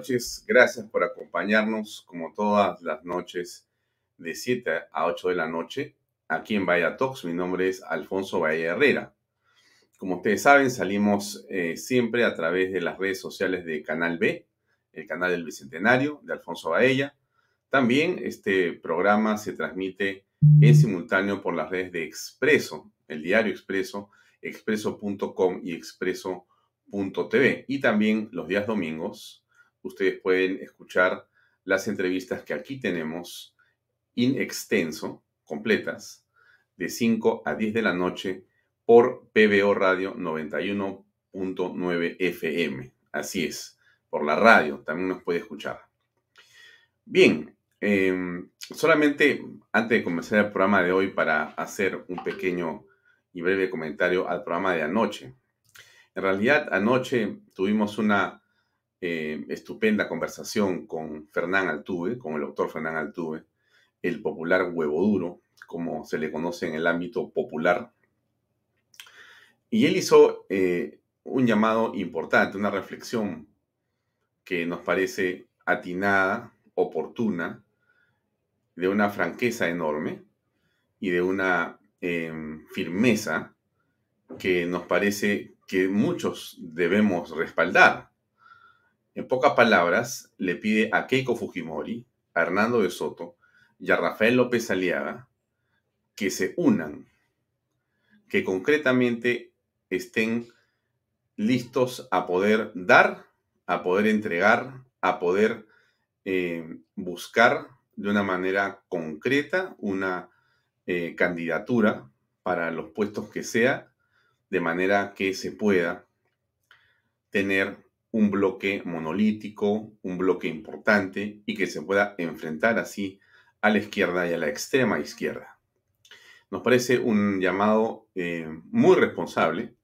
noches. Gracias por acompañarnos como todas las noches de 7 a 8 de la noche aquí en Vaya Talks. Mi nombre es Alfonso Bahía Herrera. Como ustedes saben, salimos eh, siempre a través de las redes sociales de Canal B, el canal del Bicentenario de Alfonso Baella. También este programa se transmite en simultáneo por las redes de Expreso, el diario Expreso, expreso.com y expreso.tv. Y también los días domingos ustedes pueden escuchar las entrevistas que aquí tenemos in extenso, completas, de 5 a 10 de la noche por PBO Radio 91.9 FM. Así es, por la radio también nos puede escuchar. Bien, em, solamente antes de comenzar el programa de hoy para hacer un pequeño y breve comentario al programa de anoche. En realidad, anoche tuvimos una eh, estupenda conversación con Fernán Altuve, con el doctor Fernán Altuve, el popular huevo duro, como se le conoce en el ámbito popular y él hizo eh, un llamado importante, una reflexión que nos parece atinada, oportuna, de una franqueza enorme y de una em, firmeza que nos parece que muchos debemos respaldar. En pocas palabras, le pide a Keiko Fujimori, a Hernando de Soto y a Rafael López Aliaga que se unan, que concretamente estén listos a poder dar, a poder entregar, a poder eh, buscar de una manera concreta una eh, candidatura para los puestos que sea, de manera que se pueda tener un bloque monolítico, un bloque importante y que se pueda enfrentar así a la izquierda y a la extrema izquierda. Nos parece un llamado eh, muy responsable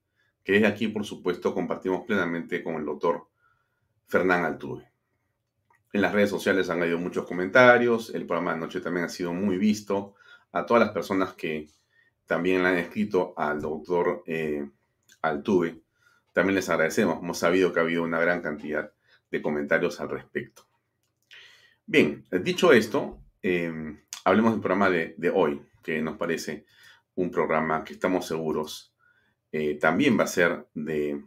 que es aquí, por supuesto, compartimos plenamente con el doctor Fernán Altuve. En las redes sociales han habido muchos comentarios, el programa de anoche también ha sido muy visto. A todas las personas que también le han escrito al doctor eh, Altuve, también les agradecemos. Hemos sabido que ha habido una gran cantidad de comentarios al respecto. Bien, dicho esto, eh, hablemos del programa de, hoy, que nos parece un programa que estamos seguros eh, también va a ser de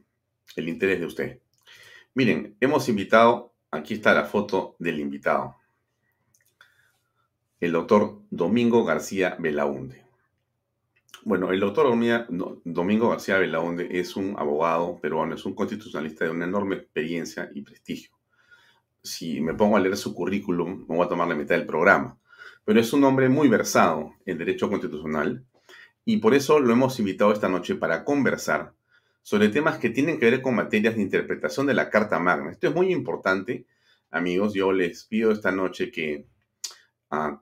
interés de usted. Miren, hemos invitado, aquí está la foto del invitado, el doctor Domingo García Belaunde. Bueno, el doctor Domingo García Belaunde es un abogado peruano, es un constitucionalista de una enorme experiencia y prestigio. Si me pongo a leer su currículum, me voy a tomar la mitad del programa. Pero es un hombre muy versado en derecho constitucional, y por eso lo hemos invitado esta noche para conversar sobre temas que tienen que ver con materias de interpretación de la Carta Magna. Esto es muy importante, amigos. Yo les pido esta noche que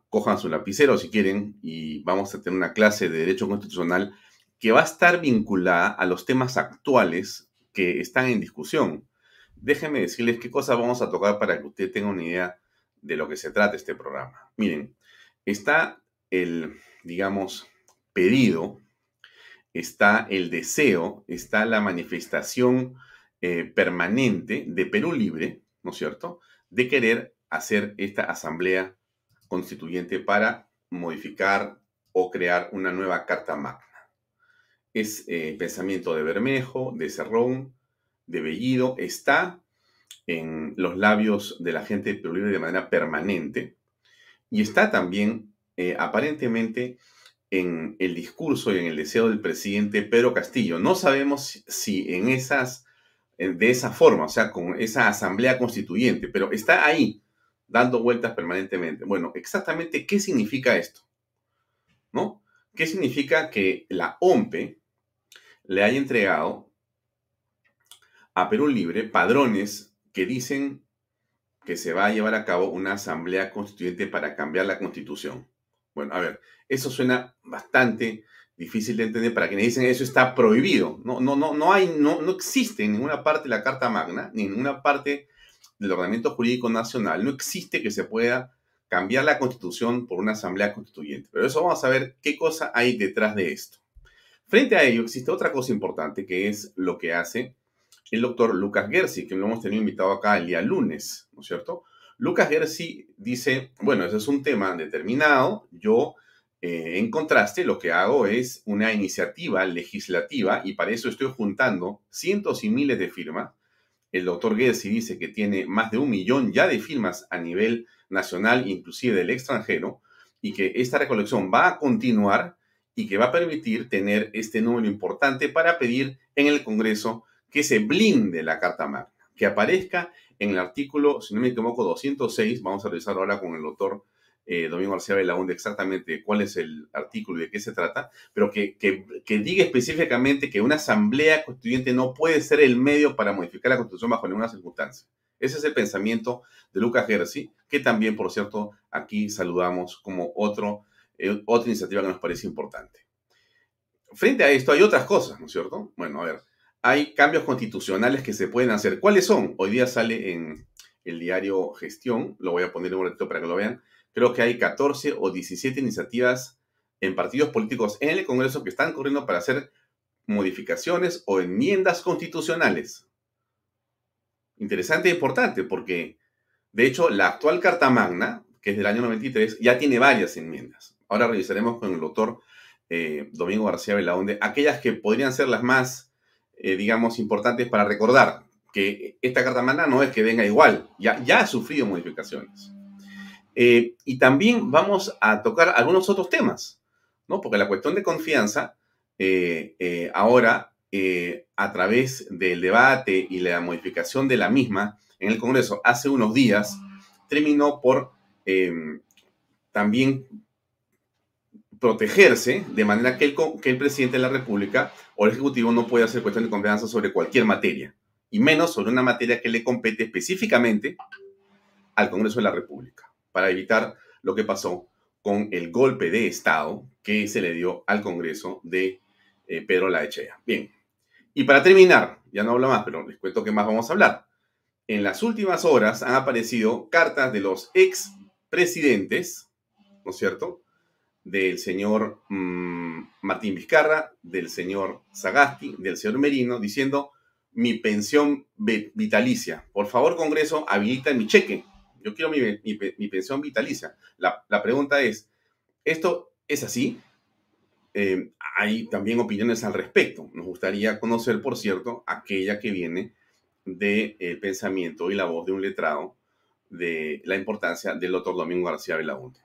cojan su lapicero si quieren y vamos a tener una clase de Derecho Constitucional que va a estar vinculada a los temas actuales que están en discusión. Déjenme decirles qué cosas vamos a tocar para que usted tenga una idea de lo que se trata este programa. Miren, está el, digamos, pedido, está el deseo, está la manifestación eh, permanente de Perú Libre, ¿no es cierto?, de querer hacer esta asamblea constituyente para modificar o crear una nueva Carta Magna. Es eh, pensamiento de Bermejo, de Cerrón, de Bellido, está en los labios de la gente de Perú Libre de manera permanente y está también eh, aparentemente en el discurso y en el deseo del presidente Pedro Castillo. No sabemos si en esas, de esa forma, o sea, con esa asamblea constituyente, pero está ahí, dando vueltas permanentemente. Bueno, exactamente qué significa esto, ¿no? ¿Qué significa que la OMPE le haya entregado a Perú Libre padrones que dicen que se va a llevar a cabo una asamblea constituyente para cambiar la constitución? Bueno, a ver, eso suena bastante difícil de entender para quienes dicen eso está prohibido. No, no, no, no hay, no, no existe en ninguna parte la Carta Magna, ni en ninguna parte del ordenamiento jurídico nacional, no existe que se pueda cambiar la constitución por una asamblea constituyente. Pero eso vamos a ver qué cosa hay detrás de esto. Frente a ello existe otra cosa importante que es lo que hace el doctor Lucas Gersi, que lo hemos tenido invitado acá el día lunes, ¿no es cierto? Lucas Gersi dice, bueno, ese es un tema determinado, yo eh, en contraste lo que hago es una iniciativa legislativa y para eso estoy juntando cientos y miles de firmas. El doctor Gersi dice que tiene más de un millón ya de firmas a nivel nacional, inclusive del extranjero, y que esta recolección va a continuar y que va a permitir tener este número importante para pedir en el Congreso que se blinde la Carta Magna, que aparezca en el artículo, si no me equivoco, 206, vamos a revisar ahora con el doctor eh, Domingo García Belaunde exactamente cuál es el artículo y de qué se trata, pero que, que, que, diga específicamente que una asamblea constituyente no puede ser el medio para modificar la constitución bajo ninguna circunstancia. Ese es el pensamiento de Lucas Gersi, que también, por cierto, aquí saludamos como otro, eh, otra iniciativa que nos parece importante. Frente a esto hay otras cosas, ¿no es cierto? Bueno, a ver, hay cambios constitucionales que se pueden hacer. ¿Cuáles son? Hoy día sale en el diario Gestión, lo voy a poner un ratito para que lo vean. Creo que hay 14 o 17 iniciativas en partidos políticos en el Congreso que están corriendo para hacer modificaciones o enmiendas constitucionales. Interesante e importante porque, de hecho, la actual Carta Magna, que es del año 93, ya tiene varias enmiendas. Ahora revisaremos con el doctor eh, Domingo García Belaunde aquellas que podrían ser las más, eh, digamos, importantes para recordar que esta Carta Magna no es que venga igual, ya ha sufrido modificaciones. Eh, y también vamos a tocar algunos otros temas, ¿no? Porque la cuestión de confianza ahora eh, a través del debate y la modificación de la misma en el Congreso hace unos días, terminó por em, también protegerse de manera que el, que el presidente de la República o el Ejecutivo no puede hacer cuestión de confianza sobre cualquier materia, y menos sobre una materia que le compete específicamente al Congreso de la República, para evitar lo que pasó con el golpe de Estado que se le dio al Congreso de eh, Pedro Laechea. Bien, y para terminar, ya no hablo más, pero les cuento qué más vamos a hablar. En las últimas horas han aparecido cartas de los ex presidentes, ¿no es cierto? Del señor mmm, Martín Vizcarra, del señor Sagasti, del señor Merino, diciendo mi pensión vitalicia. Por favor, Congreso, habilita mi cheque. Yo quiero mi, pensión vitalicia. La, pregunta es, ¿esto es así? Eh, hay también opiniones al respecto. Nos gustaría conocer, por cierto, aquella que viene del pensamiento y la voz de un letrado de la importancia del doctor Domingo García Belaunte.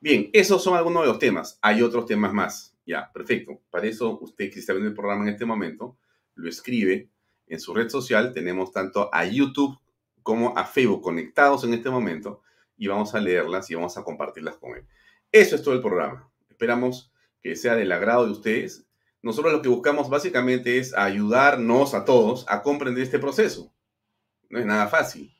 Bien, esos son algunos de los temas. Hay otros temas más. Ya, perfecto. Para eso, usted que está viendo el programa en este momento, lo escribe en su red social. Tenemos tanto a YouTube como a Facebook conectados en este momento y vamos a leerlas y vamos a compartirlas con él. Eso es todo el programa. Esperamos que sea del agrado de ustedes, nosotros lo que buscamos básicamente es ayudarnos a todos a comprender este proceso. No es nada fácil.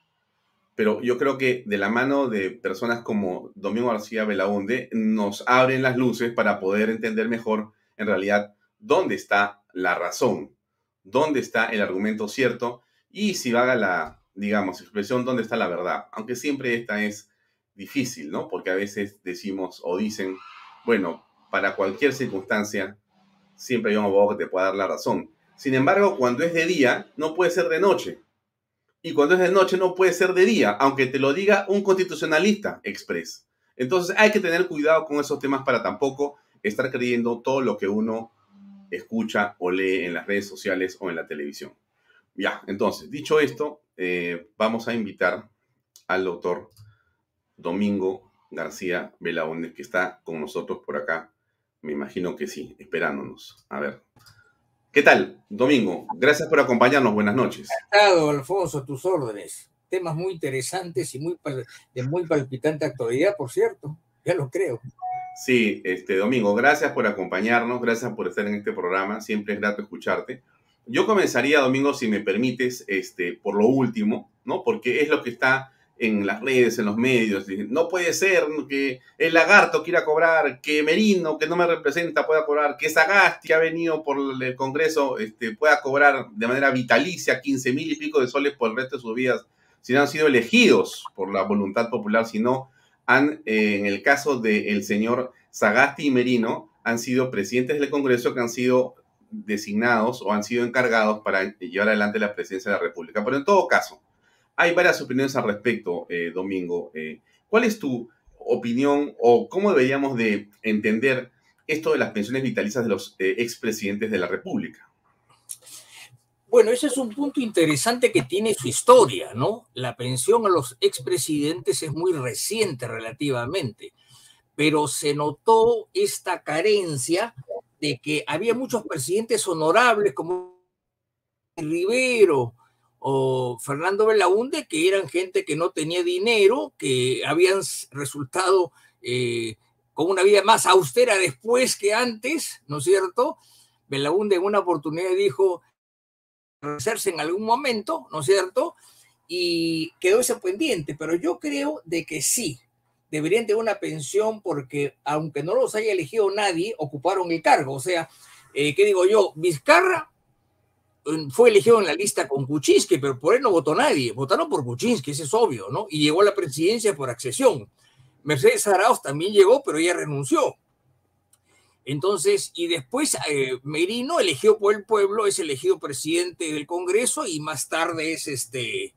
Pero yo creo que de la mano de personas como Domingo García Belaunde nos abren las luces para poder entender mejor en realidad dónde está la razón, dónde está el argumento cierto y si vaga la, digamos, expresión dónde está la verdad. Aunque siempre esta es difícil, ¿no? Porque a veces decimos o dicen, bueno, para cualquier circunstancia, siempre hay un abogado que te pueda dar la razón. Sin embargo, cuando es de día, no puede ser de noche. Y cuando es de noche, no puede ser de día, aunque te lo diga un constitucionalista express. Entonces hay que tener cuidado con esos temas para tampoco estar creyendo todo lo que uno escucha o lee en las redes sociales o en la televisión. Ya, entonces, dicho esto, eh, vamos a invitar al doctor Domingo García Belaúnde, que está con nosotros por acá me imagino que sí, esperándonos. A ver. ¿Qué tal, Domingo? Gracias por acompañarnos. Buenas noches. Encantado, Alfonso, tus órdenes. Temas muy interesantes y muy de muy palpitante actualidad, por cierto. Ya lo creo. Sí, este Domingo, gracias por acompañarnos, gracias por estar en este programa. Siempre es grato escucharte. Yo comenzaría, Domingo, si me permites, este, por lo último, ¿no? Porque es lo que está en las redes, en los medios. No puede ser que el lagarto quiera cobrar, que Merino, que no me representa, pueda cobrar, que Sagasti, ha venido por el Congreso, este, pueda cobrar de manera vitalicia 15 mil y pico de soles por el resto de sus vidas, si no han sido elegidos por la voluntad popular, sino han, eh, en el caso del señor Sagasti y Merino, han sido presidentes del Congreso que han sido designados o han sido encargados para llevar adelante la presidencia de la República. Pero en todo caso, hay varias opiniones al respecto, eh, Domingo. Eh, ¿Cuál es tu opinión o cómo deberíamos de entender esto de las pensiones vitalicias de los eh, expresidentes de la República? Bueno, ese es un punto interesante que tiene su historia, ¿no? La pensión a los expresidentes es muy reciente relativamente, pero se notó esta carencia de que había muchos presidentes honorables como Rivero o Fernando Belaunde, que eran gente que no tenía dinero, que habían resultado eh, con una vida más austera después que antes, ¿no es cierto? Belaunde en una oportunidad dijo, hacerse en algún momento, ¿no es cierto? Y quedó ese pendiente, pero yo creo de que sí, deberían tener una pensión porque aunque no los haya elegido nadie, ocuparon el cargo. O sea, eh, ¿qué digo yo? Vizcarra mm, fue elegido en la lista con Kuczynski, pero por él no votó nadie. Votaron por Kuczynski, eso es obvio, ¿no? Y llegó a la presidencia por accesión. Mercedes Arauz también llegó, pero ella renunció. Entonces, y después eh, Merino, elegido por el pueblo, es elegido presidente del Congreso y más tarde es este,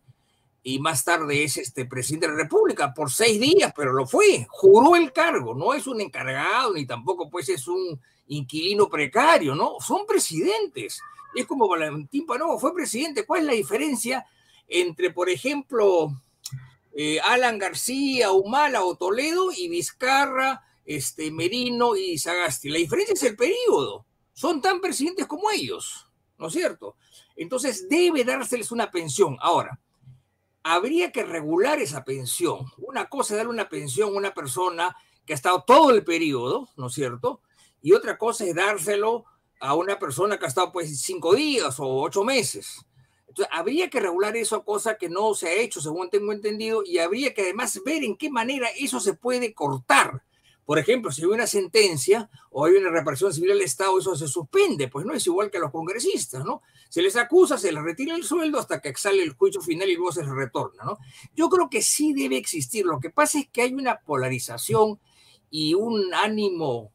y más tarde es este presidente de la República por seis días, pero lo fue, juró el cargo, no es un encargado ni tampoco pues es un inquilino precario, ¿no? Son presidentes. Es como Valentín Panovo fue presidente. ¿Cuál es la diferencia entre, por ejemplo, eh, Alan García, Humala o Toledo y Vizcarra? este, Merino y Sagasti. La diferencia es el periodo. Son tan presidentes como ellos, ¿no es cierto? Entonces debe dárseles una pensión. Ahora, habría que regular esa pensión. Una cosa es darle una pensión a una persona que ha estado todo el periodo, ¿no es cierto? Y otra cosa es dárselo a una persona que ha estado pues cinco días o ocho meses. Entonces, habría que regular eso, cosa que no se ha hecho, según tengo entendido, y habría que además ver en qué manera eso se puede cortar. Por ejemplo, si hay una sentencia o hay una reparación civil al Estado, eso se suspende, pues no es igual que a los congresistas, ¿no? Se les acusa, se les retira el sueldo hasta que sale el juicio final y luego se retorna, ¿no? Yo creo que sí debe existir. Lo que pasa es que hay una polarización y un ánimo,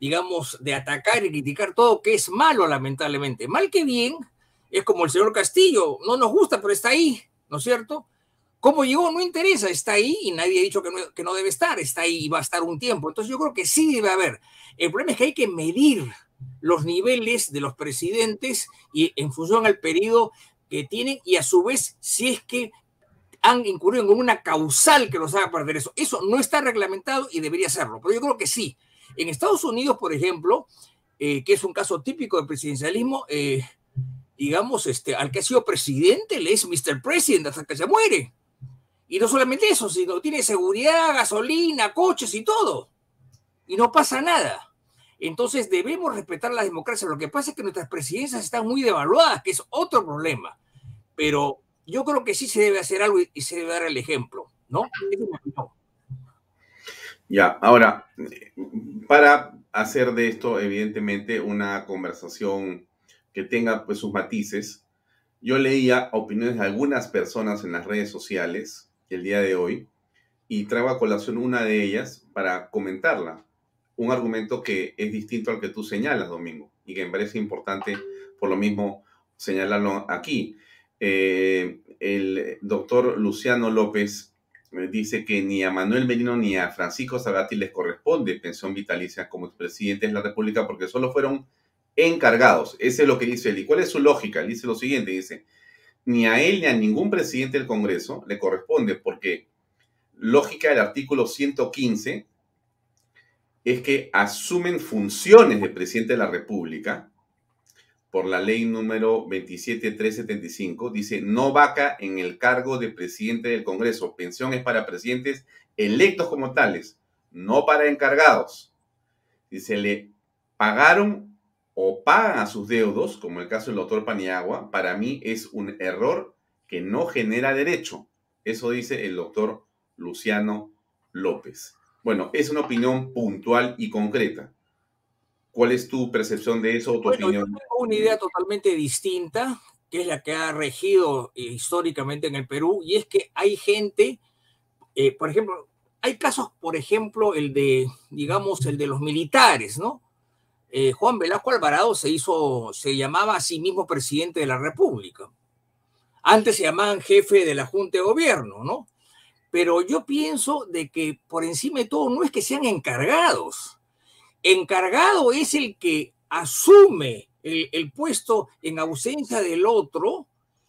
digamos, de atacar y criticar todo que es malo, lamentablemente. Mal que bien, es como el señor Castillo, no nos gusta, pero está ahí, ¿no es cierto? ¿Cómo llegó? No interesa, está ahí y nadie ha dicho que no, que no debe estar, está ahí y va a estar un tiempo. Entonces yo creo que sí debe haber. El problema es que hay que medir los niveles de los presidentes y en función al periodo que tienen y a su vez si es que han incurrido en una causal que los haga perder eso. Eso no está reglamentado y debería serlo, pero yo creo que sí. En Estados Unidos, por ejemplo, eh, que es un caso típico de presidencialismo, eh, digamos, este, al que ha sido presidente le es Mr. President hasta que se muere. Y no solamente eso, sino tiene seguridad, gasolina, coches y todo. Y no pasa nada. Entonces debemos respetar la democracia. Lo que pasa es que nuestras presidencias están muy devaluadas, que es otro problema. Pero yo creo que sí se debe hacer algo y se debe dar el ejemplo, ¿no? Ya, ahora, para hacer de esto, evidentemente, una conversación que tenga pues, sus matices, yo leía opiniones de algunas personas en las redes sociales el día de hoy y traigo a colación una de ellas para comentarla. Un argumento que es distinto al que tú señalas, Domingo, y que me parece importante por lo mismo señalarlo aquí. Eh, el doctor Luciano López me dice que ni a Manuel Merino ni a Francisco Sagasti les corresponde pensión vitalicia como expresidentes de la República porque solo fueron encargados. Ese es lo que dice él. ¿Y cuál es su lógica? Él dice lo siguiente, dice, ni a él ni a ningún presidente del Congreso le corresponde, porque lógica del artículo 115 es que asumen funciones de presidente de la República por la ley número 27375, dice, no vaca en el cargo de presidente del Congreso. Pensión es para presidentes electos como tales, no para encargados. Dice, le pagaron o pagan a sus deudos, como el caso del doctor Paniagua, para mí es un error que no genera derecho. Eso dice el doctor Luciano López. Bueno, es una opinión puntual y concreta. ¿Cuál es tu percepción de eso o tu opinión? tengo una idea totalmente distinta, que es la que ha regido históricamente en el Perú, y es que hay gente, eh, por ejemplo, hay casos, por ejemplo, el de, digamos, el de los militares, ¿no? Eh, Juan Velasco Alvarado se hizo, se llamaba a sí mismo presidente de la República. Antes se llamaban jefe de la Junta de Gobierno, ¿no? Pero yo pienso de que por encima de todo no es que sean encargados. Encargado es el que asume el, el puesto en ausencia del otro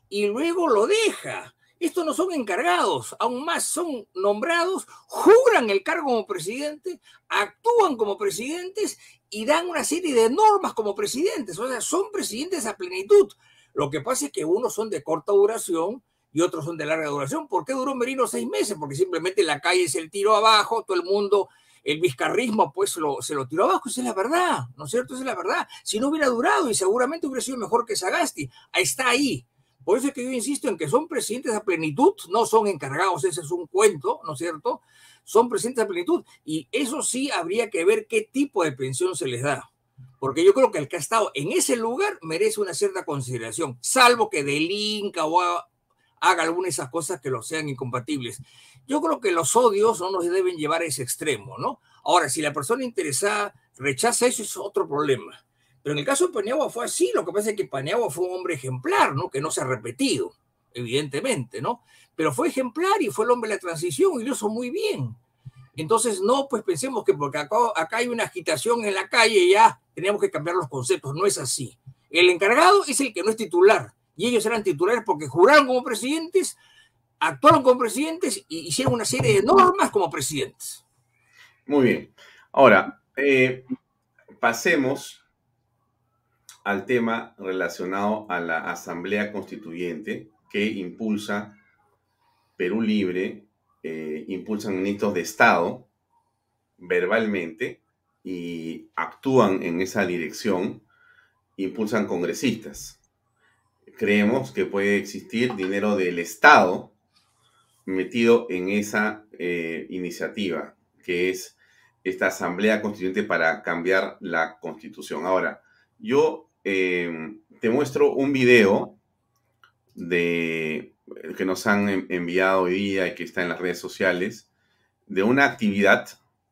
y luego lo deja. Estos no son encargados, aún más son nombrados, juran el cargo como presidente, actúan como presidentes y dan una serie de normas como presidentes. O sea, son presidentes a plenitud. Lo que pasa es que unos son de corta duración y otros son de larga duración. ¿Por qué duró Merino seis meses? Porque simplemente la calle se el tiro abajo, todo el mundo, el vizcarrismo, pues lo, se lo tiró abajo. Esa es la verdad, ¿no es cierto? Esa es la verdad. Si no hubiera durado y seguramente hubiera sido mejor que Sagasti. Está ahí. Por eso es que yo insisto en que son presidentes a plenitud, no son encargados, ese es un cuento, ¿no es cierto? Son presidentes a plenitud. Y eso sí habría que ver qué tipo de pensión se les da. Porque yo creo que el que ha estado en ese lugar merece una cierta consideración, salvo que delinca o haga alguna de esas cosas que lo sean incompatibles. Yo creo que los odios no nos deben llevar a ese extremo, ¿no? Ahora, si la persona interesada rechaza eso, es otro problema. Pero en el caso de Paniagua fue así, lo que pasa es que Paniagua fue un hombre ejemplar, ¿no? Que no se ha repetido, evidentemente, ¿no? Pero fue ejemplar y fue el hombre de la transición y lo hizo muy bien. Entonces, no, pues pensemos que porque acá, acá hay una agitación en la calle ya tenemos que cambiar los conceptos, no es así. El encargado es el que no es titular y ellos eran titulares porque juraron como presidentes, actuaron como presidentes y hicieron una serie de normas como presidentes. Muy bien. Ahora, eh, pasemos al tema relacionado a la Asamblea Constituyente que impulsa Perú Libre, eh, impulsan ministros de Estado verbalmente y actúan en esa dirección, impulsan congresistas. Creemos que puede existir dinero del Estado metido en esa eh, iniciativa, que es esta Asamblea Constituyente para cambiar la Constitución. Ahora, yo Em, te muestro un video de que nos han enviado hoy día y que está en las redes sociales de una actividad.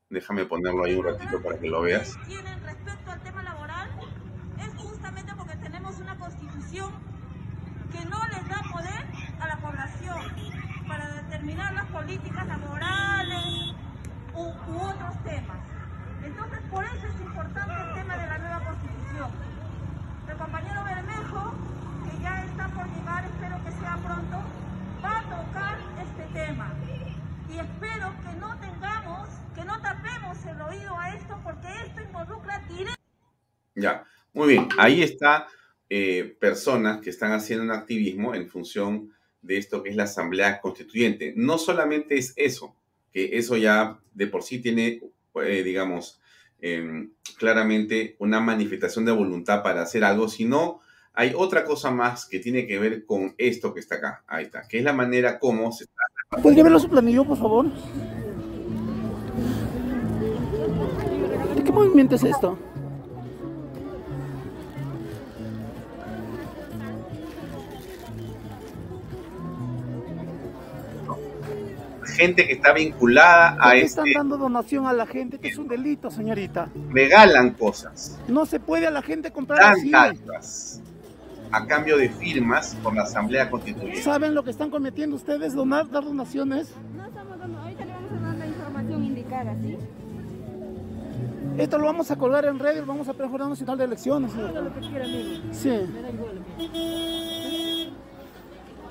Déjame ponerlo ahí un ratito para que lo veas. Respecto al tema laboral es justamente porque tenemos una constitución que no les da poder a la población para determinar las políticas laborales u, u otros temas. Entonces, por eso es importante el tema de la nueva constitución compañero Bermejo, que ya está por llegar, espero que sea pronto, va a tocar este tema. Y espero que no tengamos, que no tapemos el oído a esto, porque esto involucra directamente. Ya, muy bien. Ahí está eh, personas que están haciendo un activismo en función de esto que es la Asamblea Constituyente. No solamente es eso, que eso ya de por sí tiene, eh, digamos, Em, claramente una manifestación de voluntad para hacer algo, sino hay otra cosa más que tiene que ver con esto que está acá. Ahí está, que es la manera como se está. ¿Podría verlo su planillo, por favor? ¿De qué movimiento es esto? Gente que está vinculada a este... están dando donación a la gente, que es un delito, señorita. Regalan cosas. No se puede a la gente comprar Dan así. cartas a cambio de firmas por la Asamblea Constituyente. ¿Saben lo que están cometiendo ustedes? Donar, dar donaciones. No estamos dando, ahorita le vamos a dar la información indicada, ¿sí? Esto lo vamos a colgar en redes, vamos a preparar un nacional de elecciones. Señor. Haga lo que quiera, amigo. Sí. Me da igual.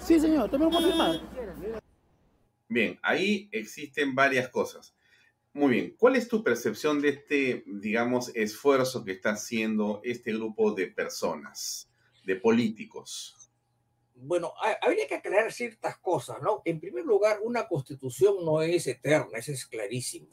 Sí, señor, también lo puedo firmar. Bien, ahí existen varias cosas. Muy bien, ¿cuál es tu percepción de este, digamos, esfuerzo que está haciendo este grupo de personas, de políticos? Bueno, habría que aclarar ciertas cosas, ¿no? En primer lugar, una constitución no es eterna, eso es clarísimo.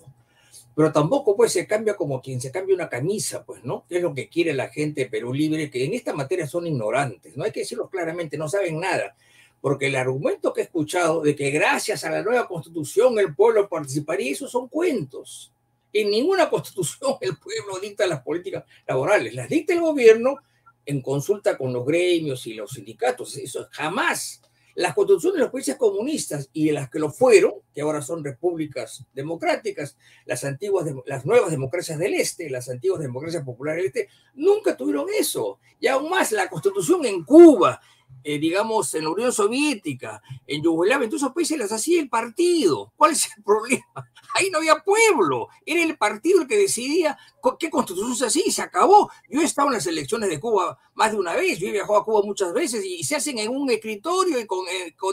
Pero tampoco pues se cambia como quien se cambia una camisa, pues, ¿no? es lo que quiere la gente de Perú Libre, que en esta materia son ignorantes, no hay que decirlo claramente, no saben nada porque el argumento que he escuchado de que gracias a la nueva constitución el pueblo participaría, esos son cuentos. En ninguna constitución el pueblo dicta las políticas laborales, las dicta el gobierno en consulta con los gremios y los sindicatos, eso jamás. las constituciones de los países comunistas y las que lo fueron, que ahora son repúblicas democráticas, las antiguas, las nuevas democracias del Este, las antiguas democracias populares del Este, nunca tuvieron eso. Y aún más, la constitución en Cuba, eh, digamos, en la Unión Soviética, en Yugoslavia, en todos esos países las hacía el partido. ¿Cuál es el problema? Ahí no había pueblo, era el partido el que decidía qué constitución se hacía y se acabó. Yo he estado en las elecciones de Cuba más de una vez, yo he viajado a Cuba muchas veces y, se hacen en un escritorio y con,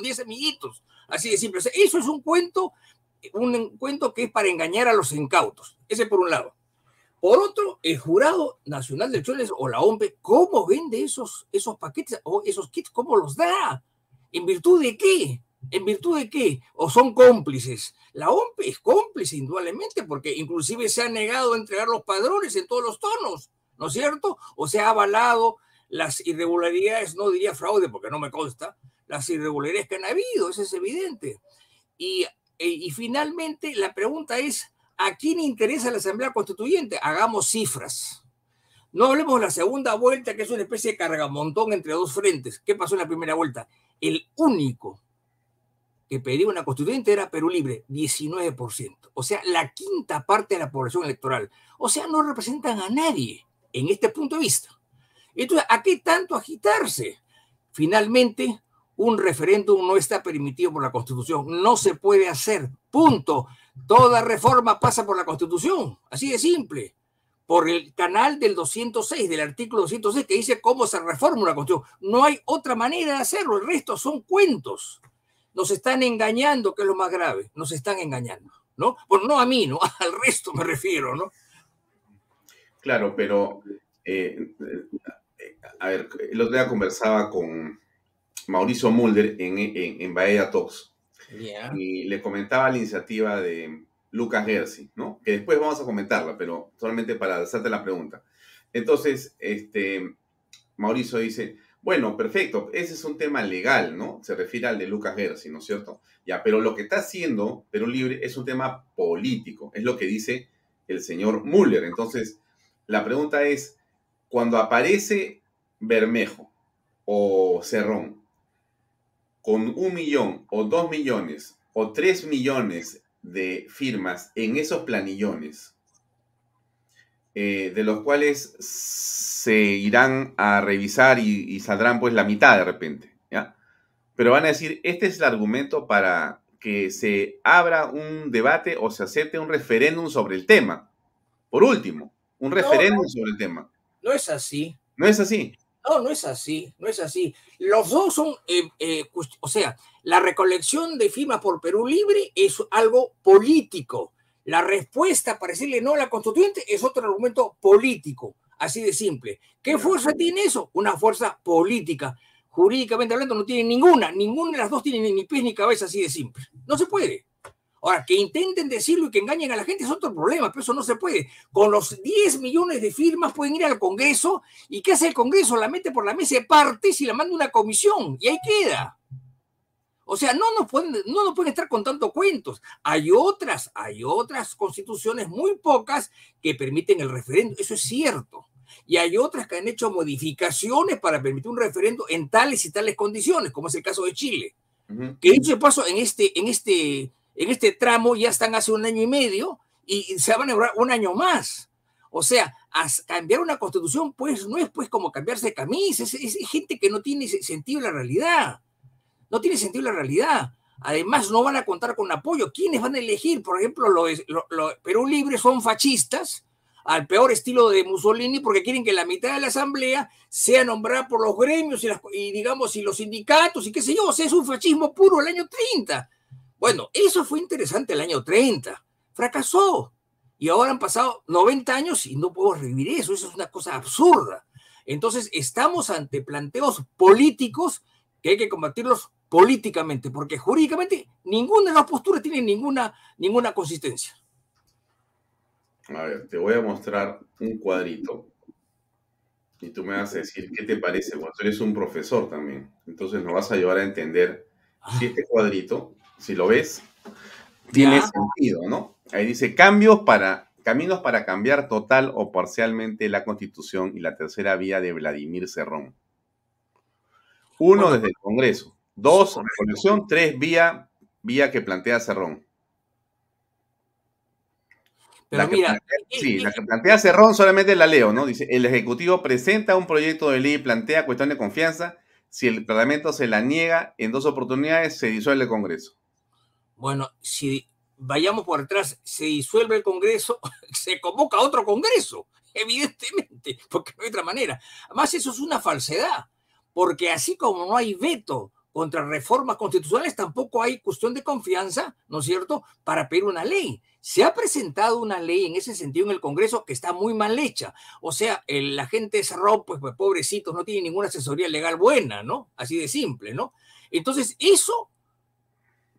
10 eh, amiguitos, así de simple. eso es un cuento, un cuento que es para engañar a los incautos, ese por un lado. Por otro, el Jurado Nacional de Elecciones o la OMP, ¿cómo vende esos, esos paquetes o esos kits? ¿Cómo los da? ¿En virtud de qué? ¿En virtud de qué? ¿O son cómplices? La OMP es cómplice, indudablemente, porque inclusive se ha negado a entregar los padrones en todos los tonos, ¿no es cierto? O se ha avalado las irregularidades, no diría fraude porque no me consta, las irregularidades que han habido, eso es evidente. Y, y finalmente la pregunta es, ¿A quién interesa la Asamblea Constituyente? Hagamos cifras. No hablemos de la segunda vuelta, que es una especie de cargamontón entre dos frentes. ¿Qué pasó en la primera vuelta? El único que pedía una constituyente era Perú Libre, 19%. O sea, la quinta parte de la población electoral. O sea, no representan a nadie en este punto de vista. Entonces, ¿a qué tanto agitarse? Finalmente, un referéndum no está permitido por la Constitución. No se puede hacer. Punto. Toda reforma pasa por la Constitución, así de simple, por el canal del 206, del artículo 206, que dice cómo se reforma una Constitución. No hay otra manera de hacerlo, el resto son cuentos. Nos están engañando, que es lo más grave, nos están engañando, ¿no? Bueno, no a mí, ¿no? Al resto me refiero, ¿no? Claro, pero, eh, eh, a ver, el otro día conversaba con Mauricio Mulder en, en, en Bahía Talks y le comentaba la iniciativa de Lucas Gersi, ¿no? Que después vamos a comentarla, pero solamente para hacerte la pregunta. Entonces, este, Mauricio dice, bueno, perfecto, ese es un tema legal, ¿no? Se refiere al de Lucas Gersi, ¿no es cierto? Ya, pero lo que está haciendo Perú Libre es un tema político, es lo que dice el señor Müller. Entonces, la pregunta es, cuando aparece Bermejo o Cerrón con un millón o dos millones o tres millones de firmas en esos planillones, eh, de los cuales se irán a revisar y, saldrán pues la mitad de repente, ¿ya? Pero van a decir, este es el argumento para que se abra un debate o se acepte un referéndum sobre el tema. Por último, un referéndum sobre el tema. No es así. No es así. No, no es así, no es así. Los dos son, eh, eh, o sea, la recolección de firmas por Perú Libre es algo político. La respuesta para decirle no a la constituyente es otro argumento político, así de simple. ¿Qué fuerza tiene eso? Una fuerza política. Jurídicamente hablando no tiene ninguna, ninguna de las dos tiene ni pies ni cabeza, así de simple. No se puede. Ahora, que intenten decirlo y que engañen a la gente es otro problema, pero eso no se puede. Con los 10 millones de firmas pueden ir al Congreso y ¿qué hace el Congreso? La mete por la mesa de partes y la manda una comisión y ahí queda. O sea, no nos pueden, no nos pueden estar contando cuentos. Hay otras, hay otras constituciones muy pocas que permiten el referéndum, eso es cierto. Y hay otras que han hecho modificaciones para permitir un referéndum en tales y tales condiciones, como es el caso de Chile. Que dicho de paso, en este, en este en este tramo ya están hace un año y medio y se van a demorar un año más. O sea, cambiar una constitución, pues no es pues como cambiarse de camisa, es, gente que no tiene sentido en la realidad. No tiene sentido en la realidad. Además, no van a contar con apoyo. ¿Quiénes van a elegir? Por ejemplo, los, Perú Libre son fascistas, al peor estilo de Mussolini, porque quieren que la mitad de la asamblea sea nombrada por los gremios y, y digamos, y los sindicatos y qué sé yo. O sea, es un fascismo puro el año 30. Bueno, eso fue interesante el año 30. Fracasó. Y ahora han pasado 90 años y no puedo revivir eso. Eso es una cosa absurda. Entonces, estamos ante planteos políticos que hay que combatirlos políticamente, porque jurídicamente ninguna de las posturas tiene ninguna, ninguna consistencia. A ver, te voy a mostrar un cuadrito y tú me vas a decir qué te parece. Tú eres un profesor también, entonces nos vas a ayudar a entender si este cuadrito si lo ves, tiene sentido, ¿no? Ahí dice cambios para, caminos para cambiar total o parcialmente la constitución y la tercera vía de Vladimir Cerrón. Uno desde el Congreso, Dos, recolección. Tres, vía, vía que plantea Cerrón. Pero la que mira, plantea- sí, la que plantea Cerrón solamente la leo, ¿no? Dice, el Ejecutivo presenta un proyecto de ley y plantea cuestión de confianza. Si el Parlamento se la niega en dos oportunidades, se disuelve el Congreso. Bueno, si vayamos por atrás, se disuelve el Congreso, se convoca otro Congreso, evidentemente, porque no hay otra manera. Además, eso es una falsedad, porque así como no hay veto contra reformas constitucionales, tampoco hay cuestión de confianza, ¿no es cierto?, para pedir una ley. Se ha presentado una ley en ese sentido en el Congreso que está muy mal hecha. O sea, el- la gente de Cerrón, pues, pues pobrecitos, no tiene ninguna asesoría legal buena, ¿no? Así de simple, ¿no? Entonces, eso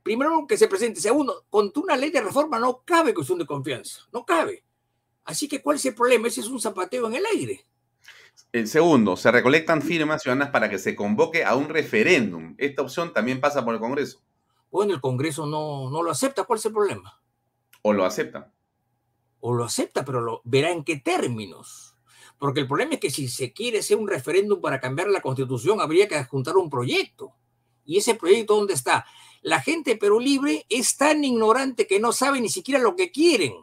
primero que se presente. Segundo, contra una ley de reforma no cabe cuestión de confianza, no cabe. Así que, ¿cuál es el problema? Ese es un zapateo en el aire. El segundo, se recolectan firmas ciudadanas para que se convoque a un referéndum. Esta opción también pasa por el Congreso. Bueno, el Congreso no, no lo acepta, ¿cuál es el problema? O lo aceptan. O lo acepta, pero lo verá en qué términos. Porque el problema es que si se quiere hacer un referéndum para cambiar la constitución, habría que adjuntar un proyecto. ¿Y ese proyecto dónde está? La gente de Perú Libre es tan ignorante que no sabe ni siquiera lo que quieren.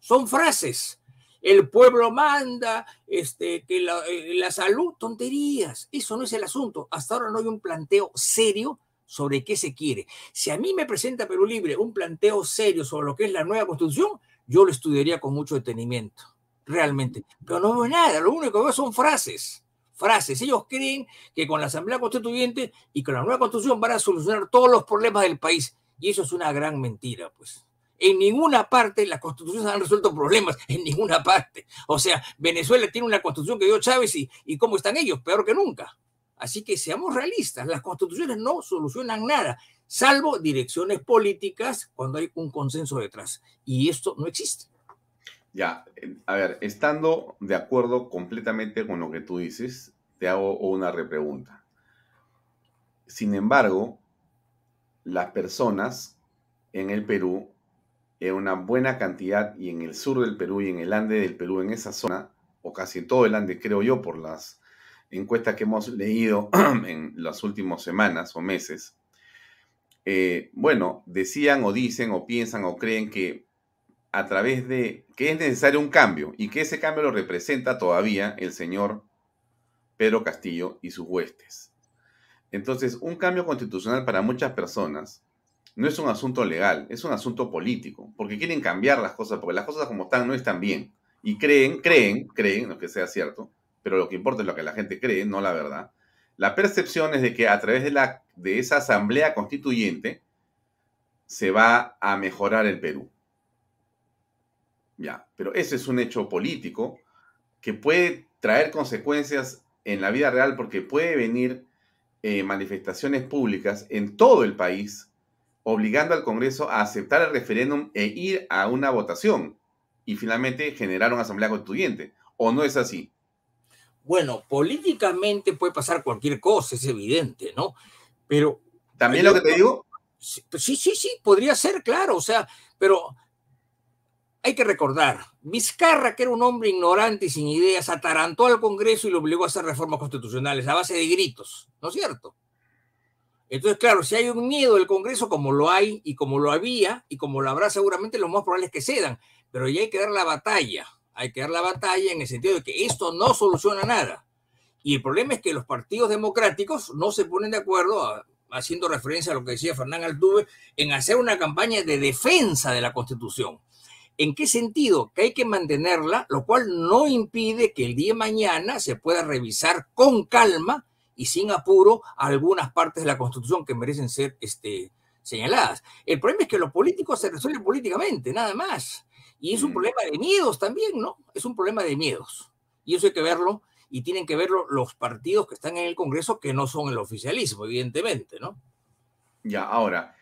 Son frases. El pueblo manda, este, que la, eh, la salud, tonterías. Eso no es el asunto. Hasta ahora no hay un planteo serio sobre qué se quiere. Si a mí me presenta Perú Libre un planteo serio sobre lo que es la nueva constitución, yo lo estudiaría con mucho detenimiento, realmente. Pero no veo nada, lo único que veo son frases. Frases. Ellos creen que con la Asamblea Constituyente y con la nueva constitución van a solucionar todos los problemas del país. Y eso es una gran mentira, pues. En ninguna parte las constituciones han resuelto problemas, en ninguna parte. O sea, Venezuela tiene una constitución que dio Chávez y, y ¿cómo están ellos? Peor que nunca. Así que seamos realistas, las constituciones no solucionan nada, salvo direcciones políticas cuando hay un consenso detrás. Y esto no existe. Ya, a ver, estando de acuerdo completamente con lo que tú dices, te hago una repregunta. Sin embargo, las personas en el Perú, en una buena cantidad, y en el sur del Perú y en el Ande del Perú, en esa zona, o casi todo el Ande, creo yo, por las encuestas que hemos leído en las últimas semanas o meses, eh, bueno, decían o dicen o piensan o creen que a través de que es necesario un cambio y que ese cambio lo representa todavía el señor Pedro Castillo y sus huestes. Entonces, un cambio constitucional para muchas personas no es un asunto legal, es un asunto político, porque quieren cambiar las cosas, porque las cosas como están no están bien. Y creen, creen, creen, no que sea cierto, pero lo que importa es lo que la gente cree, no la verdad. La percepción es de que a través de, la, de esa asamblea constituyente se va a mejorar el Perú. Ya, pero ese es un hecho político que puede traer consecuencias en la vida real porque puede venir eh, manifestaciones públicas en todo el país obligando al Congreso a aceptar el referéndum e ir a una votación y finalmente generar una asamblea constituyente. ¿O no es así? Bueno, políticamente puede pasar cualquier cosa, es evidente, ¿no? Pero ¿También lo que te digo? sí, sí, sí, sí, podría ser, claro, o sea, pero hay que recordar, Vizcarra, que era un hombre ignorante y sin ideas, atarantó al Congreso y lo obligó a hacer reformas constitucionales a base de gritos, ¿no es cierto? Entonces, claro, si hay un miedo del Congreso, como lo hay y como lo había y como lo habrá seguramente, lo más probable es que cedan, pero ya hay que dar la batalla, hay que dar la batalla en el sentido de que esto no soluciona nada. Y el problema es que los partidos democráticos no se ponen de acuerdo, haciendo referencia a lo que decía Fernán Altuve, en hacer una campaña de defensa de la Constitución. ¿En qué sentido? Que hay que mantenerla, lo cual no impide que el día de mañana se pueda revisar con calma y sin apuro algunas partes de la Constitución que merecen ser este, señaladas. El problema es que lo político se resuelve políticamente, nada más. Y es un Mm. problema de miedos también, ¿no? Es un problema de miedos. Y eso hay que verlo y tienen que verlo los partidos que están en el Congreso que no son el oficialismo, evidentemente, ¿no? Ya, ahora,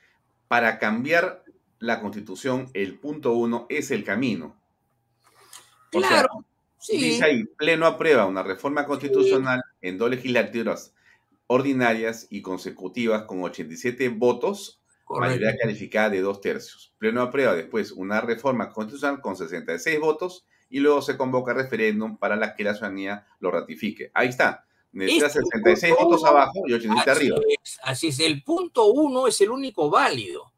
para cambiar la constitución, el punto uno es el camino. O sea, Claro, sí. Dice ahí, Pleno aprueba una reforma constitucional en dos legislaturas ordinarias y consecutivas con 87 votos, correcto. mayoría calificada de dos tercios. Pleno aprueba después una reforma constitucional con 66 votos y luego se convoca referéndum para la que la ciudadanía lo ratifique. Ahí está. Necesita Este 66 punto votos uno, abajo y 87 Así arriba. es, así es. El punto uno es el único válido.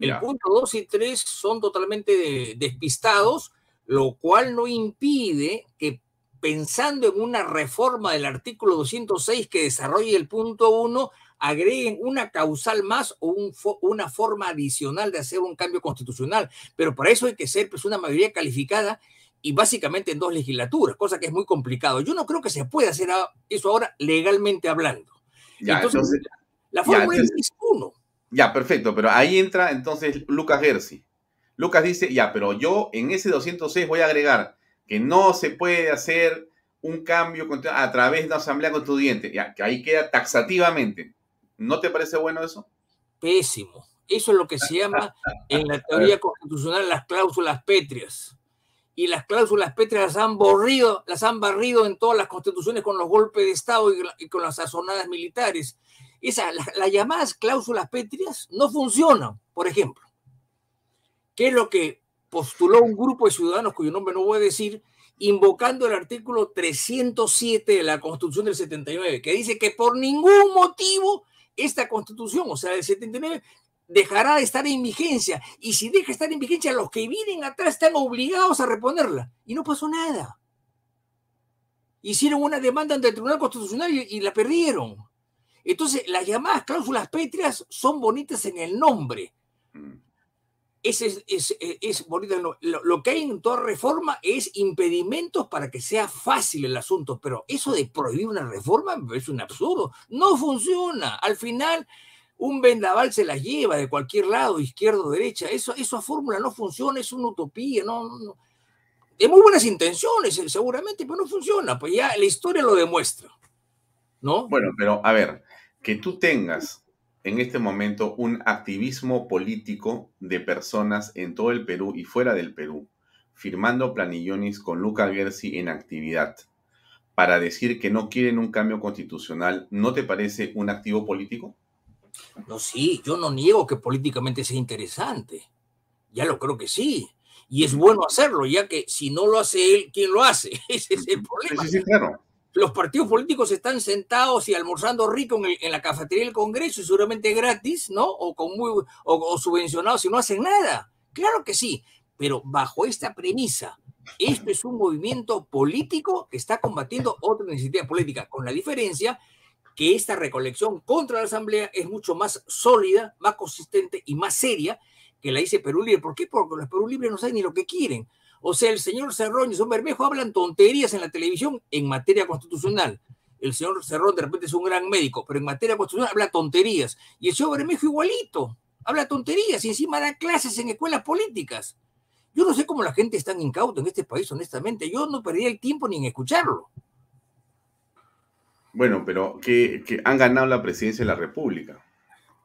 El Ya. punto dos y tres son totalmente de- despistados, lo cual no impide que pensando en una reforma del artículo 206 que desarrolle el punto uno, agreguen una causal más o un fo- una forma adicional de hacer un cambio constitucional. Pero para eso hay que ser pues, una mayoría calificada y básicamente en dos legislaturas, cosa que es muy complicado. Yo no creo que se pueda hacer eso ahora legalmente hablando. Ya, Entonces, entonces, La ya, fórmula entonces- es uno. Ya, perfecto, pero ahí entra entonces Lucas Gersi. Lucas dice, ya, pero yo en ese 206 voy a agregar que no se puede hacer un cambio a través de una asamblea constituyente. Ya, que ahí queda taxativamente. ¿No te parece bueno eso? Pésimo. Eso es lo que se llama en la teoría constitucional las cláusulas pétreas. Y las cláusulas pétreas las han borrido, las han barrido en todas las constituciones con los golpes de Estado y con las sazonadas militares. Esa, la- las llamadas cláusulas pétreas no funcionan, por ejemplo. ¿Qué es lo que postuló un grupo de ciudadanos cuyo nombre no voy a decir, invocando el artículo 307 de la Constitución del 79, que dice que por ningún motivo esta Constitución, o sea, del 79, dejará de estar en vigencia. Y si deja de estar en vigencia, los que vienen atrás están obligados a reponerla. Y no pasó nada. Hicieron una demanda ante el Tribunal Constitucional y la perdieron. Entonces, las llamadas cláusulas pétreas son bonitas en el nombre. Mm. Ese es, es, es- es bonito. Lo, lo que hay en toda reforma es impedimentos para que sea fácil el asunto, pero eso de prohibir una reforma parece un absurdo. No funciona. Al final, un vendaval se las lleva de cualquier lado, izquierdo o derecha. Eso, esa fórmula no funciona, es una utopía. No, no, no. De muy buenas intenciones, eh, seguramente, pero no funciona. Pues ya la historia lo demuestra. ¿No? Bueno, pero a ver, que tú tengas en este momento un activismo político de personas en todo el Perú y fuera del Perú, firmando planillones con Luca Gersi en actividad para decir que no quieren un cambio constitucional, ¿no te parece un activo político? No, sí, yo no niego que políticamente sea interesante. Ya lo creo que sí. Y es bueno hacerlo, ya que si no lo hace él, ¿quién lo hace? Ese es el problema. sí, sí, claro. Los partidos políticos están sentados y almorzando rico en, la cafetería del Congreso y seguramente gratis, ¿no? O, con muy, o, o subvencionados y no hacen nada. Claro que sí, pero bajo esta premisa, esto es un movimiento político que está combatiendo otra iniciativa política, con la diferencia que esta recolección contra la Asamblea es mucho más sólida, más consistente y más seria que la dice Perú Libre. ¿Por qué? Porque los Perú Libres no saben ni lo que quieren. O sea, el señor Cerrón y señor Bermejo hablan tonterías en la televisión en materia constitucional. El señor Cerrón de repente es un gran médico, pero en materia constitucional habla tonterías. Y el señor Bermejo igualito, habla tonterías y encima da clases en escuelas políticas. Yo no sé cómo la gente es tan incauta en este país, honestamente. Yo no perdía el tiempo ni en escucharlo. Bueno, pero que han ganado la presidencia de la República.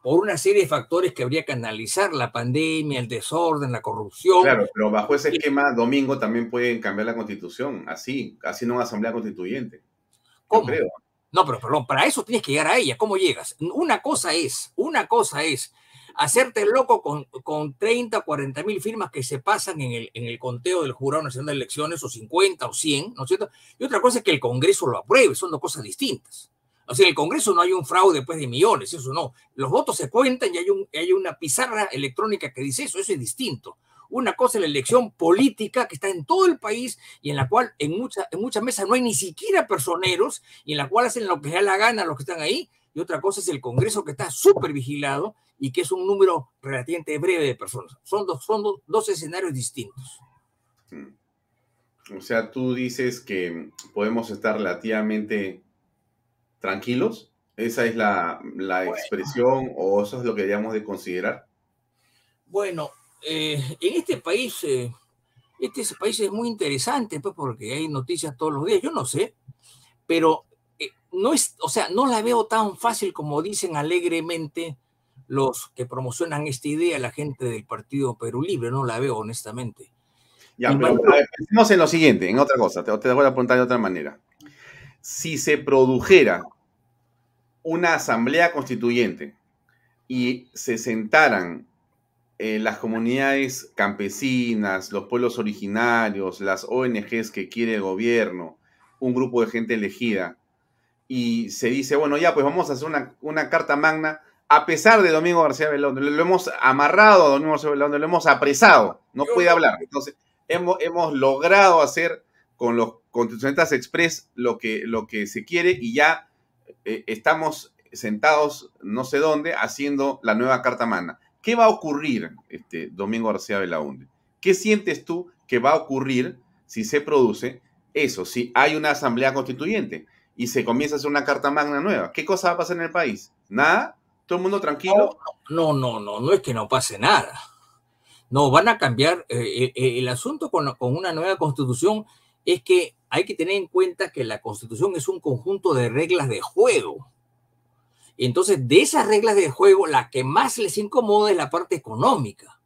Por una serie de factores que habría que analizar, la pandemia, el desorden, la corrupción. Claro, pero bajo ese esquema, domingo también pueden cambiar la constitución, así, así no una asamblea constituyente. ¿Cómo? creo. No, pero perdón, para eso tienes que llegar a ella. ¿Cómo llegas? Una cosa es, una cosa es hacerte loco con, con 30 o 40 mil firmas que se pasan en el, en el conteo del Jurado Nacional de Elecciones, o 50 o 100, ¿no es cierto? Y otra cosa es que el Congreso lo apruebe, son dos cosas distintas. O sea, en el Congreso no hay un fraude pues, de millones, eso no. Los votos se cuentan y hay, un, hay una pizarra electrónica que dice eso, eso es distinto. Una cosa es la elección política que está en todo el país y en la cual en, mucha, en muchas mesas no hay ni siquiera personeros y en la cual hacen lo que les da la gana los que están ahí. Y otra cosa es el Congreso que está súper vigilado y que es un número relativamente breve de personas. Son dos escenarios distintos. O sea, tú dices que podemos estar relativamente tranquilos. ¿Esa es la, la Bueno. expresión o eso es lo que deberíamos de considerar? Bueno, eh, en este país, eh, este es- país es muy interesante, pues, porque hay noticias todos los días, yo no sé, pero eh, no es, o sea, no la veo tan fácil como dicen alegremente los que promocionan esta idea, la gente del Partido Perú Libre, no la veo honestamente. Ya, pero bueno- a ver, pensemos en lo siguiente, en otra cosa, te, te voy a preguntar de otra manera. Si se produjera una asamblea constituyente y se sentaran eh, las comunidades campesinas, los pueblos originarios, las ONGs que quiere el gobierno, un grupo de gente elegida, y se dice, bueno, ya, pues vamos a hacer una, una carta magna, a pesar de Domingo García Belón, lo hemos amarrado a Domingo García Belón, lo hemos apresado, no puede hablar. Entonces, hemos, hemos logrado hacer con los constitucionalistas express lo que, lo que se quiere y ya eh, estamos sentados no sé dónde haciendo la nueva Carta Magna. ¿Qué va a ocurrir, este, Domingo García Belaunde? ¿Qué sientes tú que va a ocurrir si se produce eso, si hay una asamblea constituyente y se comienza a hacer una Carta Magna nueva? ¿Qué cosa va a pasar en el país? ¿Nada? ¿Todo el mundo tranquilo? No, no, no, no, es que no pase nada. No, van a cambiar. Eh, eh, el asunto con, con una nueva constitución es que hay que tener en cuenta que la constitución es un conjunto de reglas de juego. Entonces, de esas reglas de juego, la que más les incomoda es la parte económica.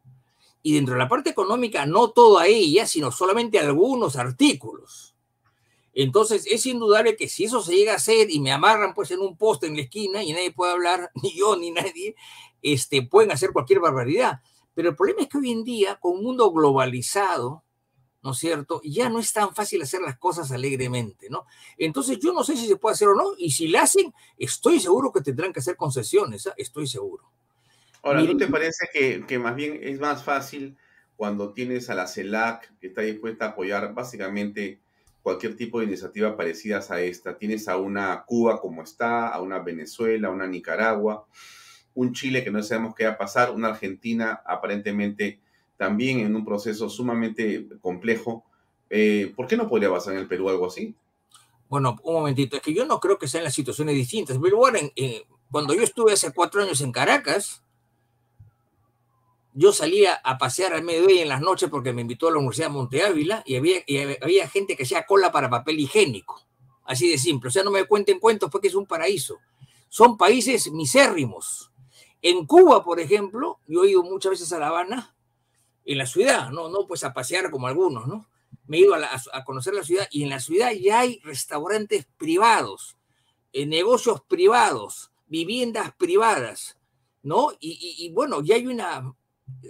Y dentro de la parte económica, no toda ella, sino solamente algunos artículos. Entonces, es indudable que si eso se llega a hacer y me amarran pues en un poste en la esquina y nadie puede hablar, ni yo ni nadie, este, pueden hacer cualquier barbaridad. Pero el problema es que hoy en día, con un mundo globalizado, ¿no es cierto? Ya no es tan fácil hacer las cosas alegremente, ¿no? Entonces yo no sé si se puede hacer o no, y si la hacen, estoy seguro que tendrán que hacer concesiones, ¿ah? estoy seguro. Ahora, ¿no te parece que, que, más bien es más fácil cuando tienes a la CELAC que está dispuesta a apoyar básicamente cualquier tipo de iniciativa parecidas a esta? Tienes a una Cuba como está, a una Venezuela, a una Nicaragua, un Chile que no sabemos qué va a pasar, una Argentina aparentemente también en un proceso sumamente complejo. Eh, ¿Por qué no podría pasar en el Perú algo así? Bueno, un momentito, es que yo no creo que sean las situaciones distintas, pero bueno, cuando yo estuve hace cuatro años en Caracas, yo salía a pasear al mediodía en las noches porque me invitó a la Universidad de Monte Ávila y había, y había gente que hacía cola para papel higiénico, así de simple. O sea, no me cuenten cuentos porque es un paraíso. Son países misérrimos. En Cuba, por ejemplo, yo he ido muchas veces a La Habana en la ciudad, no, no pues a pasear como algunos, ¿no? Me he ido a, conocer la ciudad y en la ciudad ya hay restaurantes privados, eh, negocios privados, viviendas privadas, ¿no? Y, bueno, ya hay una,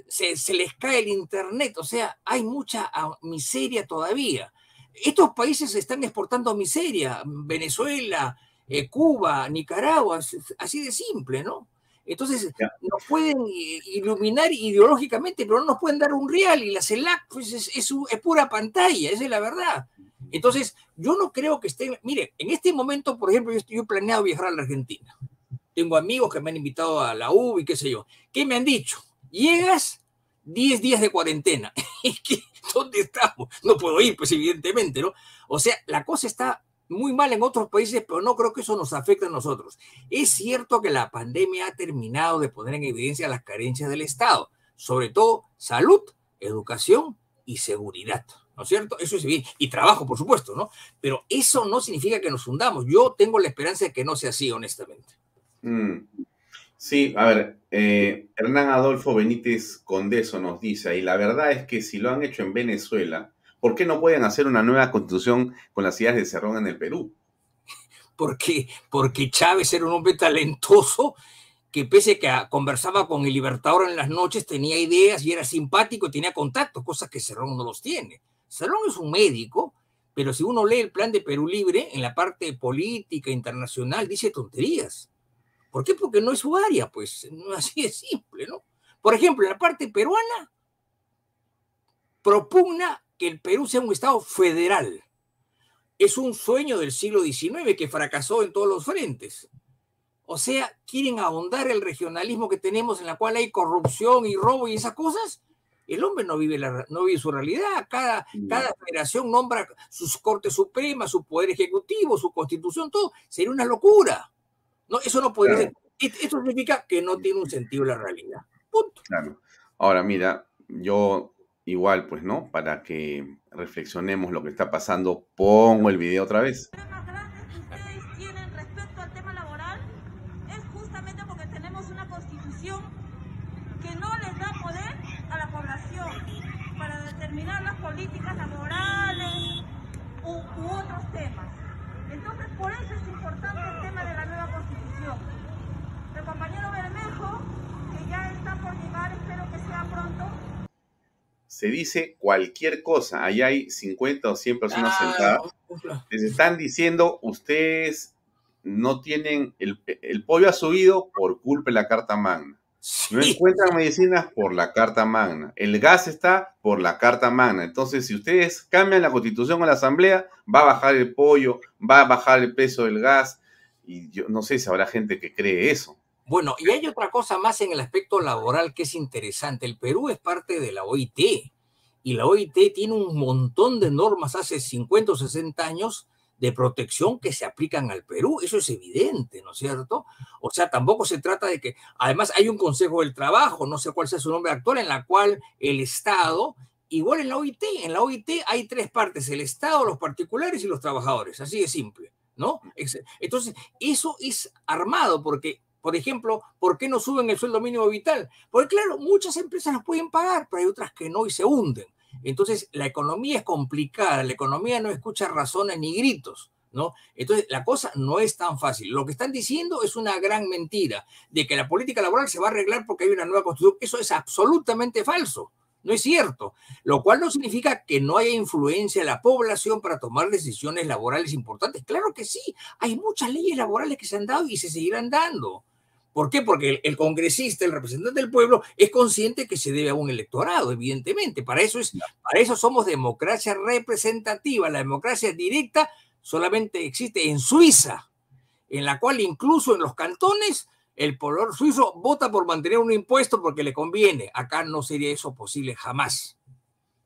se, les cae el internet, o sea, hay mucha ah, miseria todavía. Estos países están exportando miseria, Venezuela, eh, Cuba, Nicaragua, así de simple, ¿no? Entonces, nos pueden iluminar ideológicamente, pero no nos pueden dar un real y la CELAC pues, es, es, pura pantalla, esa es la verdad. Entonces, yo no creo que estén, mire, en este momento, por ejemplo, yo estoy planeado viajar a la Argentina. Tengo amigos que me han invitado a la U y qué sé yo. ¿Qué me han dicho? Llegas 10 días de cuarentena. ¿Dónde estamos? No puedo ir, pues evidentemente, ¿no? O sea, la cosa está muy mal en otros países, pero no creo que eso nos afecte a nosotros. Es cierto que la pandemia ha terminado de poner en evidencia las carencias del Estado, sobre todo salud, educación y seguridad. ¿No es cierto? Eso es bien. Y trabajo, por supuesto, ¿no? Pero eso no significa que nos hundamos. Yo tengo la esperanza de que no sea así, honestamente. Mm. Sí, a ver, eh, Hernán Adolfo Benítez Condeso nos dice, y la verdad es que si lo han hecho en Venezuela, ¿Por qué no pueden hacer una nueva constitución con las ideas de Cerrón en el Perú? Porque, porque Chávez era un hombre talentoso que pese que conversaba con el Libertador en las noches, tenía ideas y era simpático y tenía contactos, cosas que Cerrón no los tiene. Cerrón es un médico, pero si uno lee el plan de Perú Libre, en la parte política internacional, dice tonterías. ¿Por qué? Porque no es su área, pues así de simple, ¿no? Por ejemplo, en la parte peruana, propugna que el Perú sea un Estado federal. Es un sueño del siglo XIX que fracasó en todos los frentes. O sea, quieren ahondar el regionalismo que tenemos en la cual hay corrupción y robo y esas cosas. El hombre no vive, la, no vive su realidad. Cada, cada federación nombra sus cortes supremas, su poder ejecutivo, su constitución, todo. Sería una locura. No, eso no podría ser. Esto significa que no tiene un sentido la realidad. Punto. Claro. Ahora, mira, yo igual, pues, ¿no? Para que reflexionemos lo que está pasando, pongo el video otra vez. compañero Bermejo, que ya está por llegar, espero que sea pronto, se dice cualquier cosa. Ahí hay 50 o 100 personas sentadas. Les están diciendo, ustedes no tienen, el, el pollo ha subido por culpa de la Carta Magna. No encuentran medicinas por la Carta Magna. El gas está por la Carta Magna. Entonces, si ustedes cambian la constitución o la asamblea, va a bajar el pollo, va a bajar el peso del gas. Y yo no sé si habrá gente que cree eso. Bueno, y hay otra cosa más en el aspecto laboral que es interesante. El Perú es parte de la OIT y la OIT tiene un montón de normas hace 50 o 60 años de protección que se aplican al Perú. Eso es evidente, ¿no es cierto? O sea, tampoco se trata de que, además hay un Consejo del Trabajo, no sé cuál sea su nombre actual, en la cual el Estado, igual en la OIT, en la OIT hay tres partes, el Estado, los particulares y los trabajadores, así de simple, ¿no? Entonces, eso es armado porque... Por ejemplo, ¿por qué no suben el sueldo mínimo vital? Porque claro, muchas empresas las pueden pagar, pero hay otras que no y se hunden. Entonces, la economía es complicada, la economía no escucha razones ni gritos, ¿no? Entonces, la cosa no es tan fácil. Lo que están diciendo es una gran mentira, de que la política laboral se va a arreglar porque hay una nueva constitución. Eso es absolutamente falso. No es cierto, lo cual no significa que no haya influencia en la población para tomar decisiones laborales importantes. Claro que sí, hay muchas leyes laborales que se han dado y se seguirán dando. ¿Por qué? Porque el, congresista, el representante del pueblo, es consciente que se debe a un electorado, evidentemente. Para eso, es, para eso somos democracia representativa. La democracia directa solamente existe en Suiza, en la cual incluso en los cantones el pueblo suizo vota por mantener un impuesto porque le conviene. Acá no sería eso posible jamás.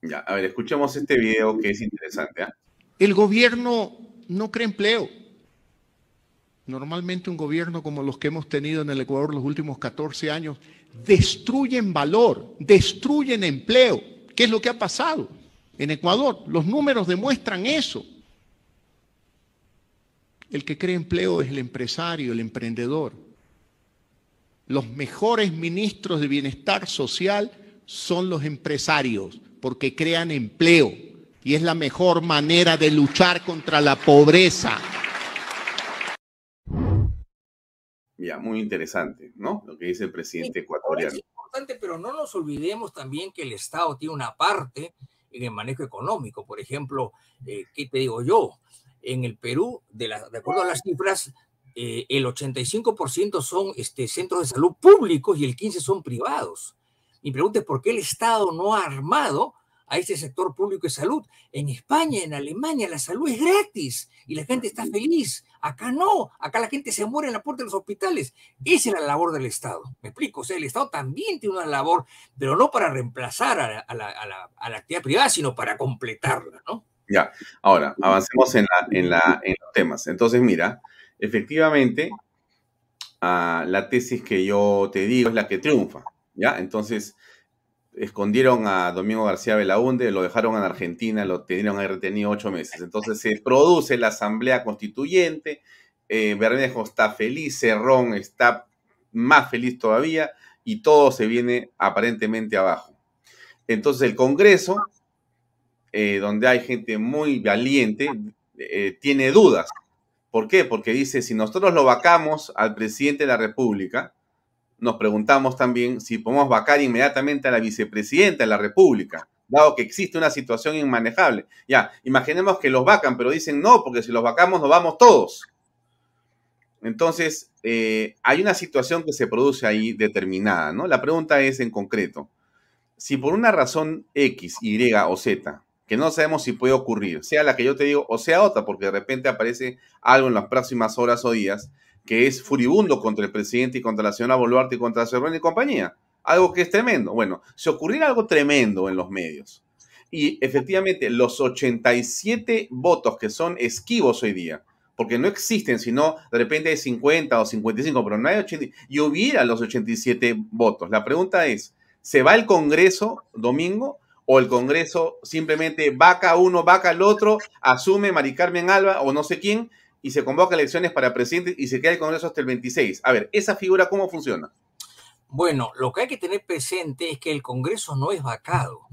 Ya, a ver, escuchemos este video que es interesante. ¿ah? El gobierno no crea empleo Normalmente un gobierno como los que hemos tenido en el Ecuador los últimos 14 años destruyen valor, destruyen empleo. ¿Qué es lo que ha pasado en Ecuador? Los números demuestran eso. El que crea empleo es el empresario, el emprendedor. Los mejores ministros de bienestar social son los empresarios, porque crean empleo y es la mejor manera de luchar contra la pobreza. Ya, muy interesante, ¿no? Lo que dice el presidente ecuatoriano. Es importante, pero no nos olvidemos también que el Estado tiene una parte en el manejo económico. Por ejemplo, eh, ¿qué te digo yo? En el Perú, de, de acuerdo a las cifras, eh, el 85% son este, centros de salud públicos y el 15% son privados. Mi pregunta es por qué el Estado no ha armado a ese sector público de salud. En España, en Alemania, la salud es gratis y la gente está feliz. Acá no, acá la gente se muere en la puerta de los hospitales. Esa es la labor del Estado. Me explico, o sea, el Estado también tiene una labor, pero no para reemplazar a la, actividad privada, sino para completarla, ¿no? Ya, ahora, avancemos en, en, la, en los temas. Entonces, mira, efectivamente, ah, la tesis que yo te digo es la que triunfa, ¿ya? Entonces, escondieron a Domingo García Belaunde, lo dejaron en Argentina, lo tenían ahí retenido ocho meses. Entonces se produce la asamblea constituyente, eh, Bermejo está feliz, Cerrón está más feliz todavía y todo se viene aparentemente abajo. Entonces el Congreso, eh, donde hay gente muy valiente, eh, tiene dudas. ¿Por qué? Porque dice, si nosotros lo vacamos al presidente de la República, nos preguntamos también si podemos vacar inmediatamente a la vicepresidenta de la República, dado que existe una situación inmanejable. Ya, imaginemos que los vacan, pero dicen no, porque si los vacamos nos vamos todos. Entonces, eh, hay una situación que se produce ahí determinada, ¿no? La pregunta es en concreto, si por una razón X, Y o Z, que no sabemos si puede ocurrir, sea la que yo te digo o sea otra, porque de repente aparece algo en las próximas horas o días, que es furibundo contra el presidente y contra la señora Boluarte y contra Cerrón y compañía. Algo que es tremendo. Bueno, si ocurriera algo tremendo en los medios y efectivamente los 87 votos que son esquivos hoy día, porque no existen, sino de repente hay 50 o 55, pero no hay 80, y hubiera los 87 votos. La pregunta es, ¿se va el Congreso domingo o el Congreso simplemente vaca uno, vaca el otro, asume Mari Carmen Alba o no sé quién y se convoca elecciones para presidente y se queda el Congreso hasta el 26. A ver, ¿esa figura cómo funciona? Bueno, lo que hay que tener presente es que el Congreso no es vacado.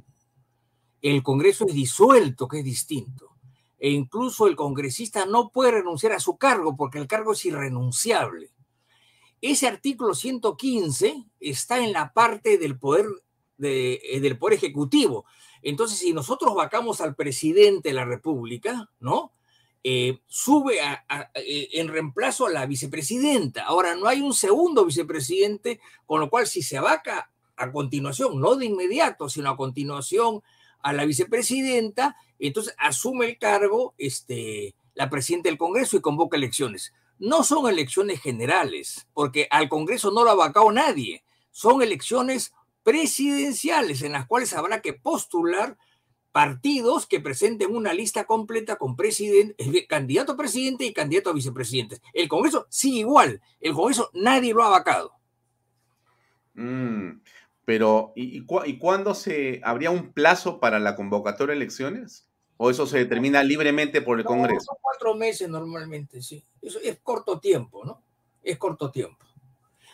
El Congreso es disuelto, que es distinto. E incluso el congresista no puede renunciar a su cargo porque el cargo es irrenunciable. Ese artículo 115 está en la parte del poder, eh, del poder ejecutivo. Entonces, si nosotros vacamos al presidente de la República, ¿no? eh, sube eh, en reemplazo a la vicepresidenta. Ahora no hay un segundo vicepresidente, con lo cual si se vaca a continuación, no de inmediato, sino a continuación a la vicepresidenta, entonces asume el cargo este, la presidenta del Congreso y convoca elecciones. No son elecciones generales, porque al Congreso no lo ha vacado nadie. Son elecciones presidenciales en las cuales habrá que postular partidos que presenten una lista completa con presidente, eh, candidato a presidente y candidato a vicepresidente. El Congreso sí igual, el Congreso nadie lo ha vacado. Mm, pero, ¿y, cuándo se habría un plazo para la convocatoria de elecciones? ¿O eso se determina libremente por el Congreso? Son cuatro meses normalmente, sí. Eso es corto tiempo, ¿no? Es corto tiempo.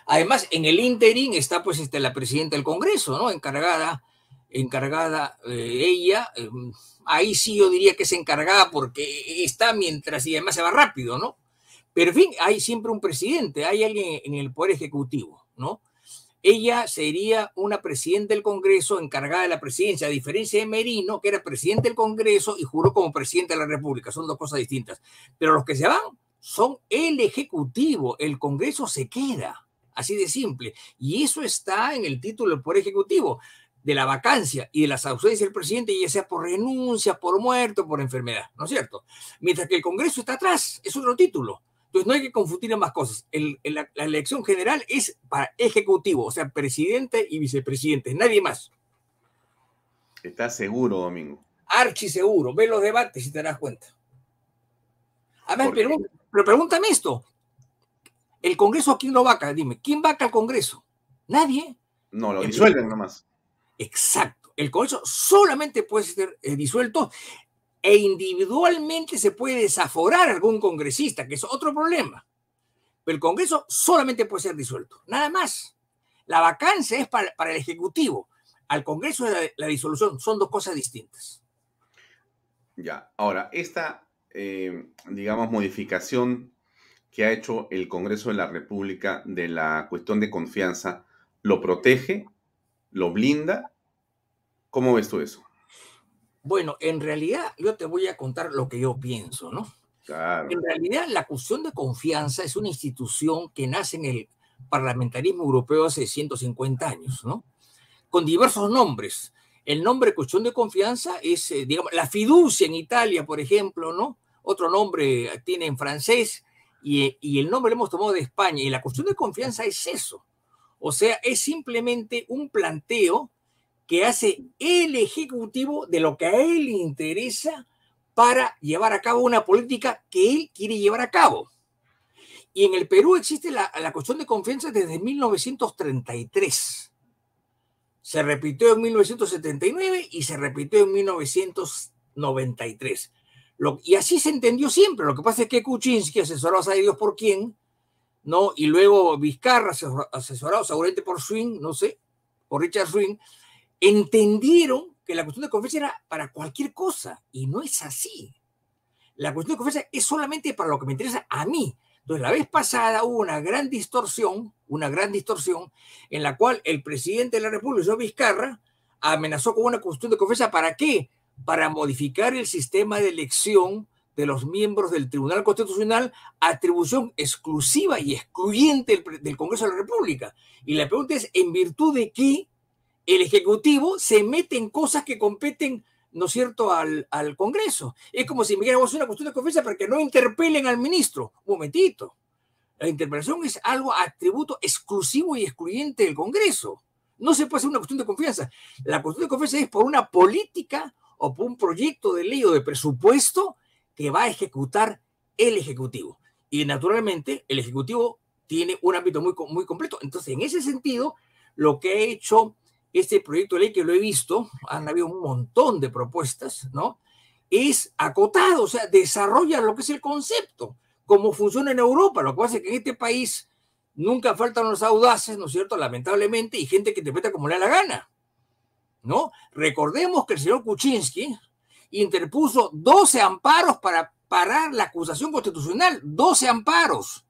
Además, en el interín está pues este, la presidenta del Congreso, ¿no? Encargada encargada eh, ella, em, ahí sí yo diría que es encargada porque está mientras y además se va rápido, ¿no? Pero en fin, hay siempre un presidente, hay alguien en el Poder Ejecutivo, ¿no? Ella sería una presidenta del Congreso encargada de la presidencia, a diferencia de Merino, que era presidente del Congreso y juró como presidente de la República. Son dos cosas distintas. Pero los que se van son el Ejecutivo, el Congreso se queda, así de simple. Y eso está en el título del Poder Ejecutivo de la vacancia y de las ausencias del presidente, ya sea por renuncia, por muerto, por enfermedad, ¿no es cierto? Mientras que el Congreso está atrás, es otro título. Entonces no hay que confundir más cosas. la, elección general es para ejecutivo, o sea, presidente y vicepresidente, nadie más. ¿Estás seguro, Domingo? Archi seguro. Ve los debates y te das cuenta. A ver, pero, pero pregúntame esto. ¿El Congreso quién lo vaca? Dime, ¿quién vaca al Congreso? Nadie. No, lo disuelven nomás. Exacto. El Congreso solamente puede ser eh, disuelto e individualmente se puede desaforar algún congresista, que es otro problema. Pero el Congreso solamente puede ser disuelto, nada más. La vacancia es para, el Ejecutivo. Al Congreso la, la, disolución son dos cosas distintas. Ya, ahora, esta, eh, digamos, modificación que ha hecho el Congreso de la República de la cuestión de confianza, ¿lo protege lo blinda. ¿Cómo ves tú eso? Bueno, en realidad yo te voy a contar lo que yo pienso, ¿no? Claro. En realidad la cuestión de confianza es una institución que nace en el parlamentarismo europeo hace 150 años, ¿no? Con diversos nombres. El nombre cuestión de confianza es, eh, digamos, la fiducia en Italia, por ejemplo, ¿no? Otro nombre tiene en francés y, el nombre lo hemos tomado de España. Y la cuestión de confianza es eso. O sea, es simplemente un planteo que hace el Ejecutivo de lo que a él le interesa para llevar a cabo una política que él quiere llevar a cabo. Y en el Perú existe la, cuestión de confianza desde 1933. Se repitió en 1979 y se repitió en 1993. Y así se entendió siempre. Lo que pasa es que Kuczynski, asesorado a Dios por quién, ¿no? Y luego Vizcarra, asesorado seguramente por Swing, no sé, por Richard Swing, entendieron que la cuestión de confianza era para cualquier cosa y no es así. La cuestión de confianza es solamente para lo que me interesa a mí. Entonces, la vez pasada hubo una gran distorsión, una gran distorsión, en la cual el presidente de la República, Vizcarra, amenazó con una cuestión de confianza. ¿Para qué? Para modificar el sistema de elección de los miembros del Tribunal Constitucional atribución exclusiva y excluyente del, Congreso de la República. Y la pregunta es, ¿en virtud de qué el Ejecutivo se mete en cosas que competen, ¿no es cierto?, al, al Congreso. Es como si me diéramos una cuestión de confianza para que no interpelen al ministro. Un momentito. La interpelación es algo atributo exclusivo y excluyente del Congreso. No se puede hacer una cuestión de confianza. La cuestión de confianza es por una política o por un proyecto de ley o de presupuesto que va a ejecutar el Ejecutivo. Y naturalmente el Ejecutivo tiene un ámbito muy, muy completo. Entonces, en ese sentido, lo que ha hecho este proyecto de ley, que lo he visto, han habido un montón de propuestas, ¿no? Es acotado, o sea, desarrolla lo que es el concepto, cómo funciona en Europa. Lo que pasa es que en este país nunca faltan los audaces, ¿no es cierto? Lamentablemente, y gente que interpreta como le da la gana, ¿no? Recordemos que el señor Kuczynski, interpuso 12 amparos para parar la acusación constitucional, 12 amparos.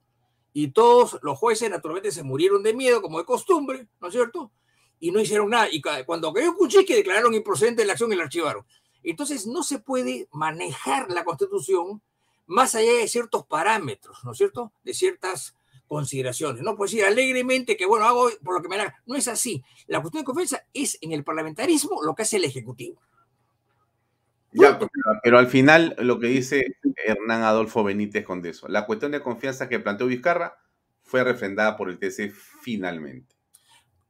Y todos los jueces naturalmente se murieron de miedo, como de costumbre, ¿no es cierto? Y no hicieron nada. Y cuando cayó que declararon improcedente la acción y la archivaron. Entonces no se puede manejar la constitución más allá de ciertos parámetros, ¿no es cierto? De ciertas consideraciones. No puedo decir alegremente que, bueno, hago por lo que me da. No es así. La cuestión de confianza es en el parlamentarismo lo que hace el Ejecutivo. Ya, pero al final lo que dice Hernán Adolfo Benítez con eso, la cuestión de confianza que planteó Vizcarra fue refrendada por el TC finalmente.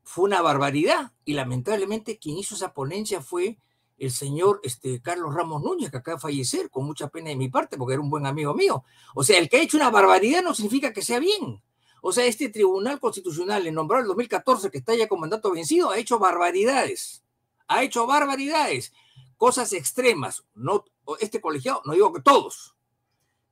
Fue una barbaridad y lamentablemente quien hizo esa ponencia fue el señor este, Carlos Ramos Núñez, que acaba de fallecer, con mucha pena de mi parte, porque era un buen amigo mío. O sea, el que ha hecho una barbaridad no significa que sea bien. O sea, este Tribunal Constitucional, en nombrado el 2014, que está ya con mandato vencido, ha hecho barbaridades. Ha hecho barbaridades, cosas extremas. No, este colegiado, no digo que todos,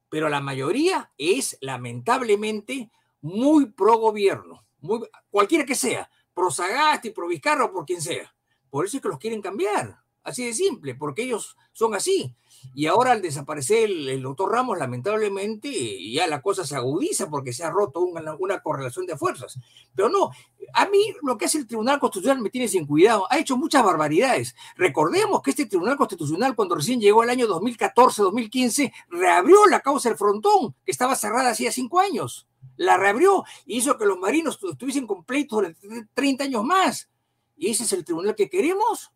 pero la mayoría es lamentablemente muy pro gobierno, muy, cualquiera que sea, pro Sagasti, pro Vizcarra por quien sea. Por eso es que los quieren cambiar. Así de simple, porque ellos son así. Y ahora al desaparecer el, doctor Ramos, lamentablemente, ya la cosa se agudiza porque se ha roto una, correlación de fuerzas. Pero no, a mí lo que hace el Tribunal Constitucional me tiene sin cuidado. Ha hecho muchas barbaridades. Recordemos que este Tribunal Constitucional, cuando recién llegó el año 2014-2015, reabrió la causa del frontón, que estaba cerrada hacía cinco años. La reabrió y hizo que los marinos estuviesen completos durante 30 años más. ¿Y ese es el tribunal que queremos?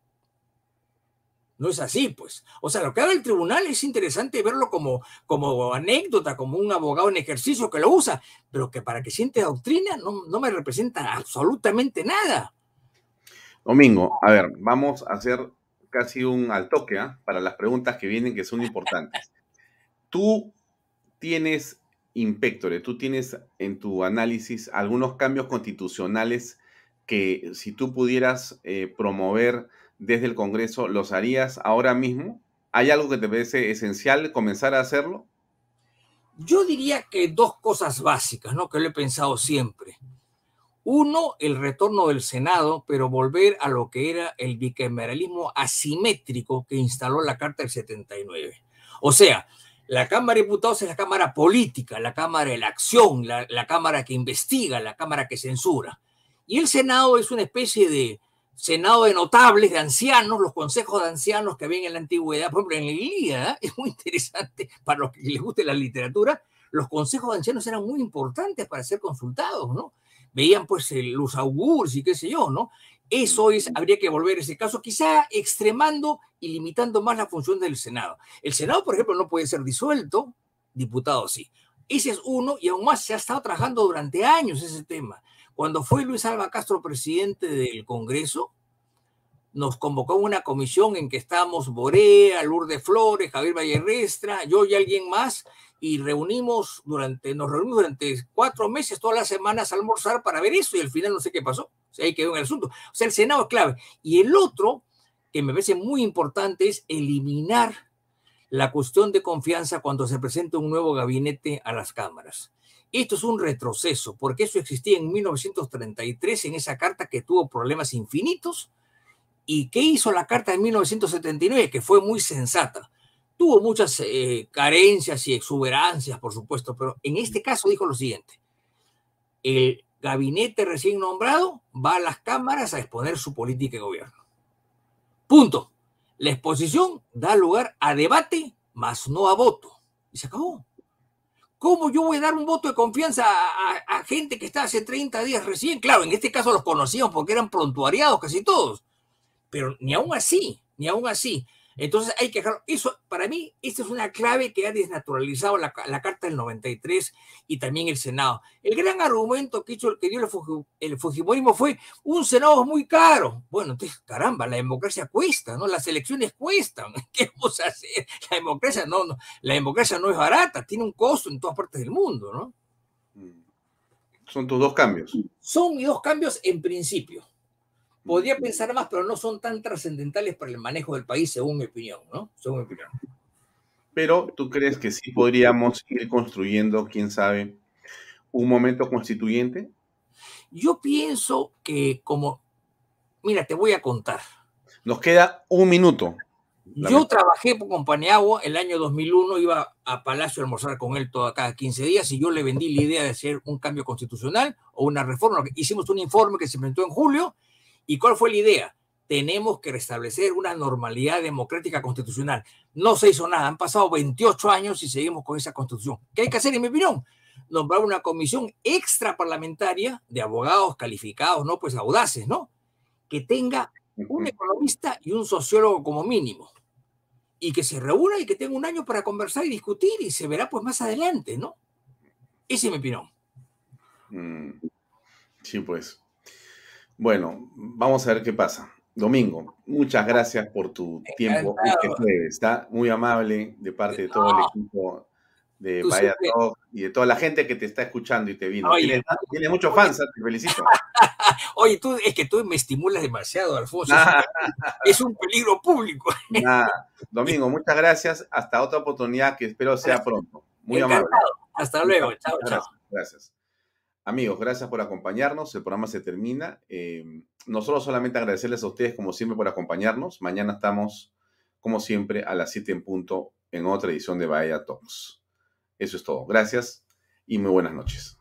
No es así, pues. O sea, lo que haga el tribunal es interesante verlo como, como anécdota, como un abogado en ejercicio que lo usa, pero que para que siente doctrina no, no me representa absolutamente nada. Domingo, a ver, vamos a hacer casi un al toque ¿eh? para las preguntas que vienen que son importantes. Tú tienes, Inspectore, tú tienes en tu análisis algunos cambios constitucionales que si tú pudieras eh, promover desde el Congreso, ¿los harías ahora mismo? ¿Hay algo que te parece esencial comenzar a hacerlo? Yo diría que dos cosas básicas, ¿no? Que lo he pensado siempre. Uno, el retorno del Senado, pero volver a lo que era el bicameralismo asimétrico que instaló la Carta del 79. O sea, la Cámara de Diputados es la Cámara política, la Cámara de la acción, la, la Cámara que investiga, la Cámara que censura. Y el Senado es una especie de, senado de notables, de ancianos, los consejos de ancianos que había en la antigüedad, por ejemplo, en la Ilíada, es muy interesante para los que les guste la literatura, los consejos de ancianos eran muy importantes para ser consultados, ¿no? Veían pues los augurs y qué sé yo, ¿no? Eso es, habría que volver a ese caso, quizá extremando y limitando más la función del Senado. El Senado, por ejemplo, no puede ser disuelto, diputado sí. Ese es uno, y aún más se ha estado trabajando durante años ese tema. Cuando fue Luis Alba Castro presidente del Congreso, nos convocó una comisión en que estábamos Borea, Lourdes Flores, Javier Vallerestra, yo y alguien más, y reunimos durante, nos reunimos durante cuatro meses, todas las semanas a almorzar para ver eso, y al final no sé qué pasó. O sea, ahí quedó en el asunto. O sea, el Senado es clave. Y el otro, que me parece muy importante, es eliminar la cuestión de confianza cuando se presenta un nuevo gabinete a las cámaras. Esto es un retroceso, porque eso existía en 1933 en esa carta que tuvo problemas infinitos. ¿Y qué hizo la carta de 1979? Que fue muy sensata. Tuvo muchas eh, carencias y exuberancias, por supuesto, pero en este caso dijo lo siguiente. El gabinete recién nombrado va a las cámaras a exponer su política de gobierno. Punto. La exposición da lugar a debate, mas no a voto. Y se acabó. ¿Cómo yo voy a dar un voto de confianza a, gente que está hace 30 días recién? Claro, en este caso los conocíamos porque eran prontuariados casi todos, pero ni aún así, ni aún así. Entonces hay que dejarlo. Eso, para mí, esta es una clave que ha desnaturalizado la, Carta del 93 y también el Senado. El gran argumento que, hizo, que dio el, Fujimorismo fue un Senado muy caro. Bueno, entonces, caramba, la democracia cuesta, ¿no? Las elecciones cuestan. ¿Qué vamos a hacer? La democracia no, no, la democracia no es barata, tiene un costo en todas partes del mundo, ¿no? Mm. Son tus dos cambios. Son mis dos cambios en principio. Podría pensar más, pero no son tan trascendentales para el manejo del país, según mi opinión, ¿no? Según mi opinión. Pero tú crees que sí podríamos ir construyendo, quién sabe, un momento constituyente? Yo pienso que como, mira, te voy a contar. Nos queda un minuto. Yo trabajé con Paniagua el año 2001, iba a Palacio a almorzar con él toda cada 15 días y yo le vendí la idea de hacer un cambio constitucional o una reforma. Hicimos un informe que se presentó en julio ¿Y cuál fue la idea? tenemos que restablecer una normalidad democrática constitucional. No se hizo nada, han pasado 28 años y seguimos con esa constitución. ¿Qué hay que hacer, en mi opinión? Nombrar una comisión extraparlamentaria de abogados calificados, no pues audaces, ¿no? Que tenga un economista y un sociólogo como mínimo. Y que se reúna y que tenga un año para conversar y discutir y se verá pues más adelante, ¿no? Ese es mi opinión. Mm, sí, pues. Bueno, vamos a ver qué pasa. Domingo, muchas gracias por tu tiempo. está muy amable de parte de todo el equipo de Vaya Talk y de toda la gente que te está escuchando y te vino. tiene, muchos fans, te felicito. Oye, tú, es que tú me estimulas demasiado, Alfonso. es un peligro público. Domingo, muchas gracias. Hasta otra oportunidad que espero sea pronto. Muy amable. Hasta luego. Chao, chao. Gracias. Amigos, gracias por acompañarnos. El programa se termina. Eh, nosotros solamente agradecerles a ustedes, como siempre, por acompañarnos. Mañana estamos, como siempre, a las 7 en punto en otra edición de Bahía Talks. Eso es todo. Gracias y muy buenas noches.